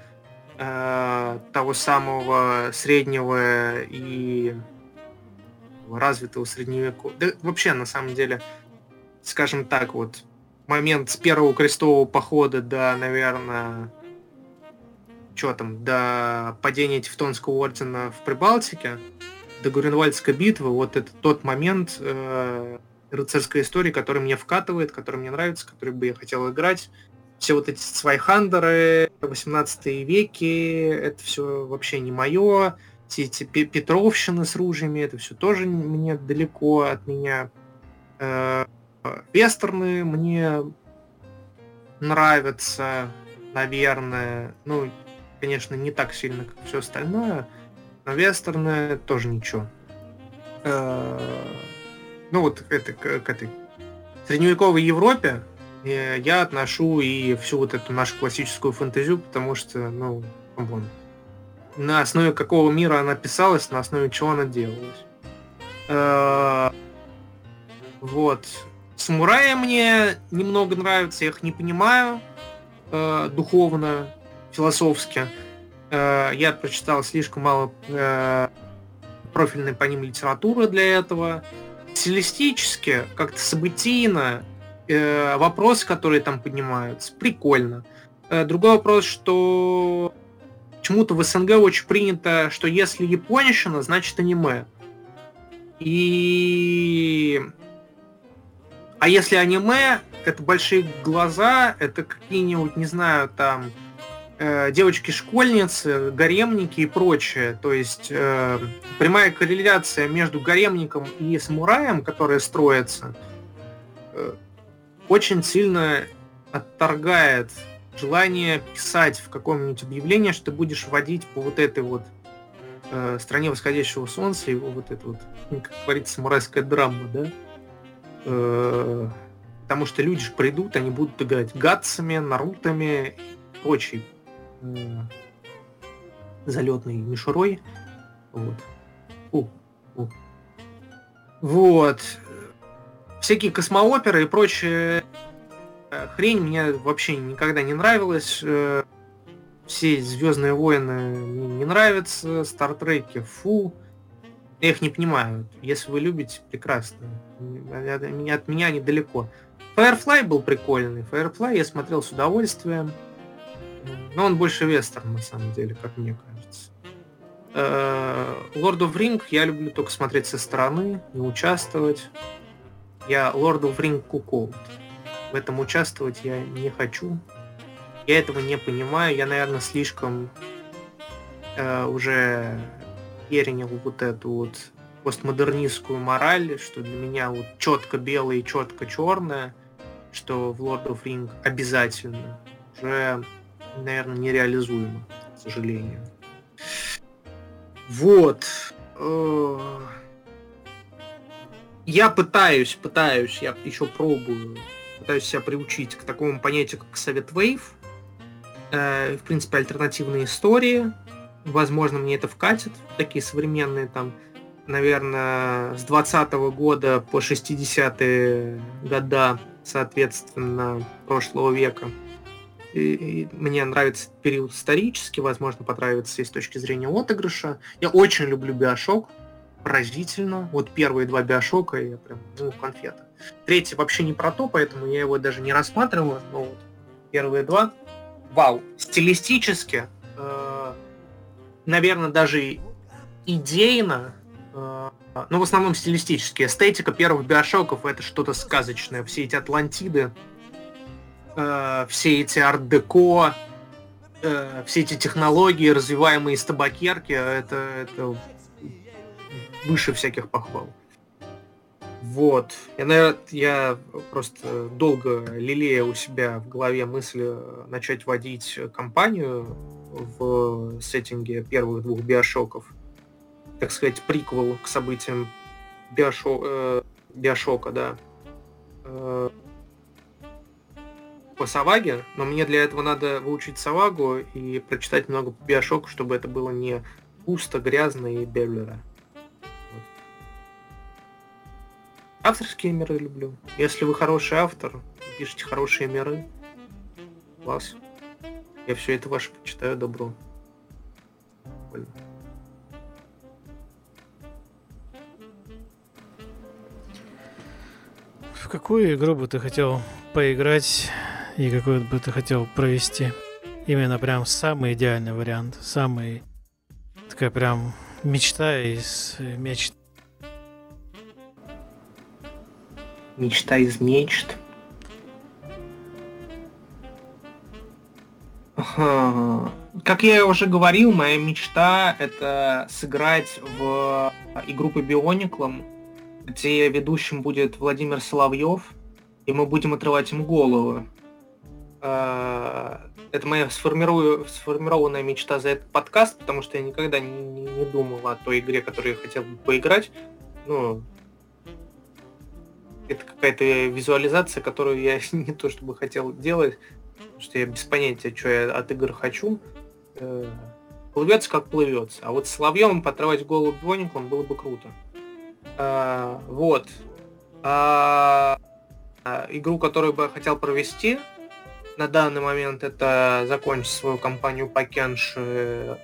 э, того самого среднего и развитого средневековья. Да вообще, на самом деле, скажем так, вот момент с первого крестового похода до, наверное, что там, до падения Тевтонского ордена в Прибалтике, до Гуренвальдской битвы, вот это тот момент э, рыцарской истории, который мне вкатывает, который мне нравится, который бы я хотел играть. Все вот эти свайхандеры 18 веки, это все вообще не мое. Эти Петровщины с ружьями, это все тоже мне далеко от меня. Э, Вестерны мне нравятся, наверное. Ну, конечно, не так сильно, как все остальное. Но вестерны тоже ничего. Э, ну вот это, к, этой средневековой Европе э, я отношу и всю вот эту нашу классическую фэнтезию, потому что, ну, вон, на основе какого мира она писалась, на основе чего она делалась. Э, вот. Самураи мне немного нравятся, я их не понимаю э, духовно, философски. Э, я прочитал слишком мало профильной по ним литературы для этого. Стилистически, как-то событийно, вопросы, которые там поднимаются, прикольно. Другой вопрос, что почему-то в СНГ очень принято, что если японщина, значит аниме. И... А если аниме, это большие глаза, это какие-нибудь, не знаю, там, э, девочки-школьницы, гаремники и прочее. То есть э, прямая корреляция между гаремником и самураем, которая строится, э, очень сильно отторгает желание писать в каком-нибудь объявлении, что ты будешь водить по вот этой вот э, стране восходящего солнца, и вот это вот, как говорится, самурайская драма, да? Э, потому что люди же придут, они будут играть гатсами, нарутами и прочей э, залетной мишурой. Вот. У, у. Вот. Всякие космооперы и прочее хрень мне вообще никогда не нравилась. Э, все Звездные войны мне не нравятся, Стартреки, фу. Я их не понимаю. Если вы любите, прекрасно. От меня, от меня недалеко. Firefly был прикольный. Firefly я смотрел с удовольствием. Но он больше вестерн, на самом деле, как мне кажется. Э, Lord of Ring я люблю только смотреть со стороны, не участвовать. Я Lord of Ring кукол. В этом участвовать я не хочу. Я этого не понимаю. Я, наверное, слишком э, уже перенял вот эту вот постмодернистскую мораль, что для меня вот четко белое и четко черное, что в Lord of Ring обязательно, уже, наверное, нереализуемо, к сожалению. Вот. Э, я пытаюсь, пытаюсь, я еще пробую, пытаюсь себя приучить к такому понятию, как совет Wave. Э, в принципе, альтернативные истории. Возможно, мне это вкатит. Такие современные там, наверное, с 20 -го года по 60-е года, соответственно, прошлого века. И, и мне нравится период исторический, возможно, понравится и с точки зрения отыгрыша. Я очень люблю Биошок, поразительно. Вот первые два Биошока я прям, ну, конфета. Третий вообще не про то, поэтому я его даже не рассматриваю, но вот первые два вау, стилистически, э, наверное, даже идейно, э, ну, в основном стилистически, эстетика первых биошоков это что-то сказочное. Все эти Атлантиды, э, все эти арт-деко, э, все эти технологии, развиваемые из табакерки, это, это выше всяких похвал. Вот. Я, наверное, я просто долго лелея у себя в голове мысль э, начать водить компанию в сеттинге первых двух биошоков. Так сказать, приквел к событиям биошо, э, биошока, да. Э, по Саваге, но мне для этого надо выучить Савагу и прочитать много по биошоку, чтобы это было не пусто, грязно и берлера. Авторские миры люблю. Если вы хороший автор, пишите хорошие миры. Класс. Я все это ваше почитаю, добро. Прикольно. В какую игру бы ты хотел поиграть и какой бы ты хотел провести? Именно прям самый идеальный вариант, самый такая прям мечта из мечт. Мечта из мечт. Как я уже говорил, моя мечта это сыграть в игру по Биониклам, где ведущим будет Владимир Соловьев, и мы будем отрывать им голову. А, это моя сформирую, сформированная мечта за этот подкаст, потому что я никогда не, не думал о той игре, которую я хотел бы поиграть. Ну, это какая-то визуализация, которую я [laughs] не то чтобы хотел делать, потому что я без понятия, что я от игр хочу. Э, плывется как плывется. А вот с Соловьевым потрывать голову Биоником было бы круто. А, вот. А, игру, которую бы я хотел провести на данный момент, это закончить свою кампанию по Кенши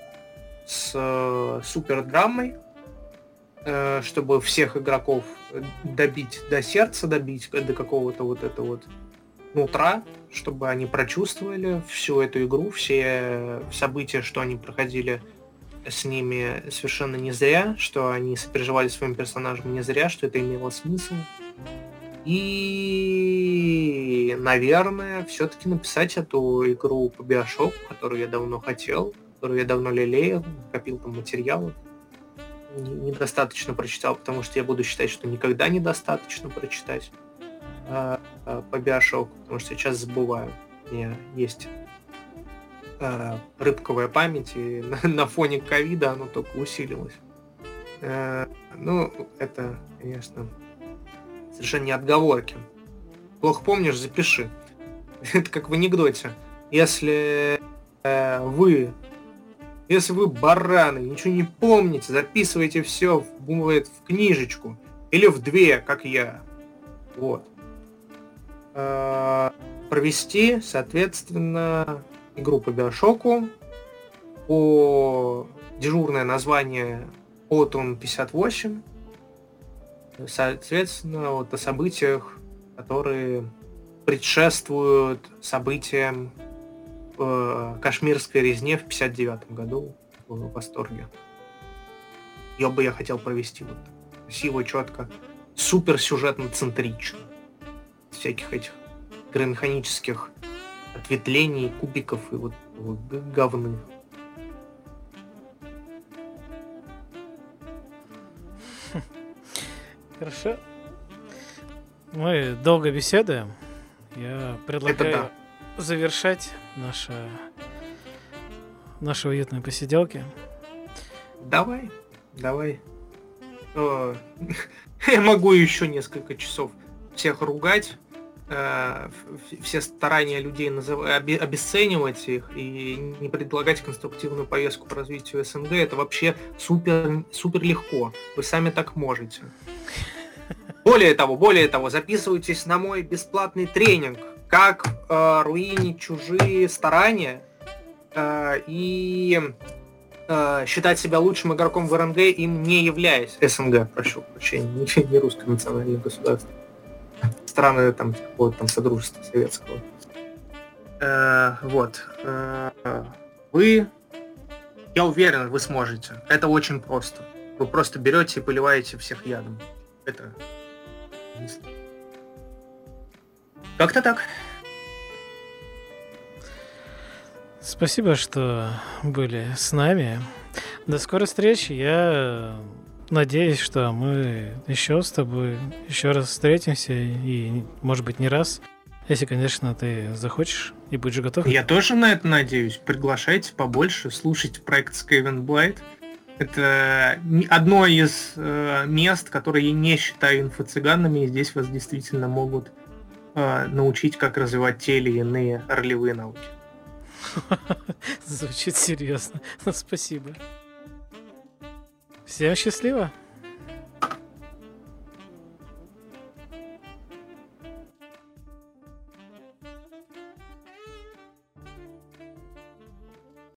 с э, супер драмой э, чтобы всех игроков добить до сердца, добить до какого-то вот этого вот нутра, чтобы они прочувствовали всю эту игру, все события, что они проходили с ними совершенно не зря, что они сопереживали своим персонажем не зря, что это имело смысл. И, наверное, все-таки написать эту игру по Биошоку, которую я давно хотел, которую я давно лелеял, копил там материалов. Недостаточно прочитал, потому что я буду считать, что никогда недостаточно прочитать э, по Биошоку, потому что сейчас забываю. У меня есть э, рыбковая память, и [laughs] на, на фоне ковида оно только усилилось. Э, ну, это, конечно, совершенно не отговорки. Плохо помнишь, запиши. [laughs] это как в анекдоте. Если э, вы если вы бараны, ничего не помните, записывайте все бывает, в книжечку. Или в две, как я. Вот. Э, провести, соответственно, игру по Биошоку по дежурное название Autumn 58. Соответственно, вот о событиях, которые предшествуют событиям в Кашмирской резне в 59 году в восторге. Ее бы я хотел провести вот красиво, четко, супер сюжетно-центрично. Всяких этих громеханических ответвлений, кубиков и вот, вот говны. [laughs] Хорошо. Мы долго беседуем. Я предлагаю да. Завершать наши, наши уютные посиделки. Давай, давай. [laughs] Я могу еще несколько часов всех ругать, э, все старания людей назыв... обесценивать их и не предлагать конструктивную повестку по развитию СНГ, это вообще супер, супер легко. Вы сами так можете. [laughs] Более того, более того, записывайтесь на мой бесплатный тренинг, как э, руинить чужие старания э, и э, считать себя лучшим игроком в РНГ, им не являясь СНГ, прошу прощения, [laughs] не, не русское национальное государство. Страны там какого-то там содружества советского. Э, вот. Э, вы, я уверен, вы сможете. Это очень просто. Вы просто берете и поливаете всех ядом. Это как-то так. Спасибо, что были с нами. До скорой встречи. Я надеюсь, что мы еще с тобой еще раз встретимся и, может быть, не раз. Если, конечно, ты захочешь и будешь готов. Я тоже на это надеюсь. Приглашайте побольше, слушайте проект Skaven Blight. Это одно из э, мест, которые я не считаю инфо-цыганами, и здесь вас действительно могут э, научить, как развивать те или иные ролевые науки. [laughs] Звучит серьезно. [laughs] Спасибо. Всем счастливо.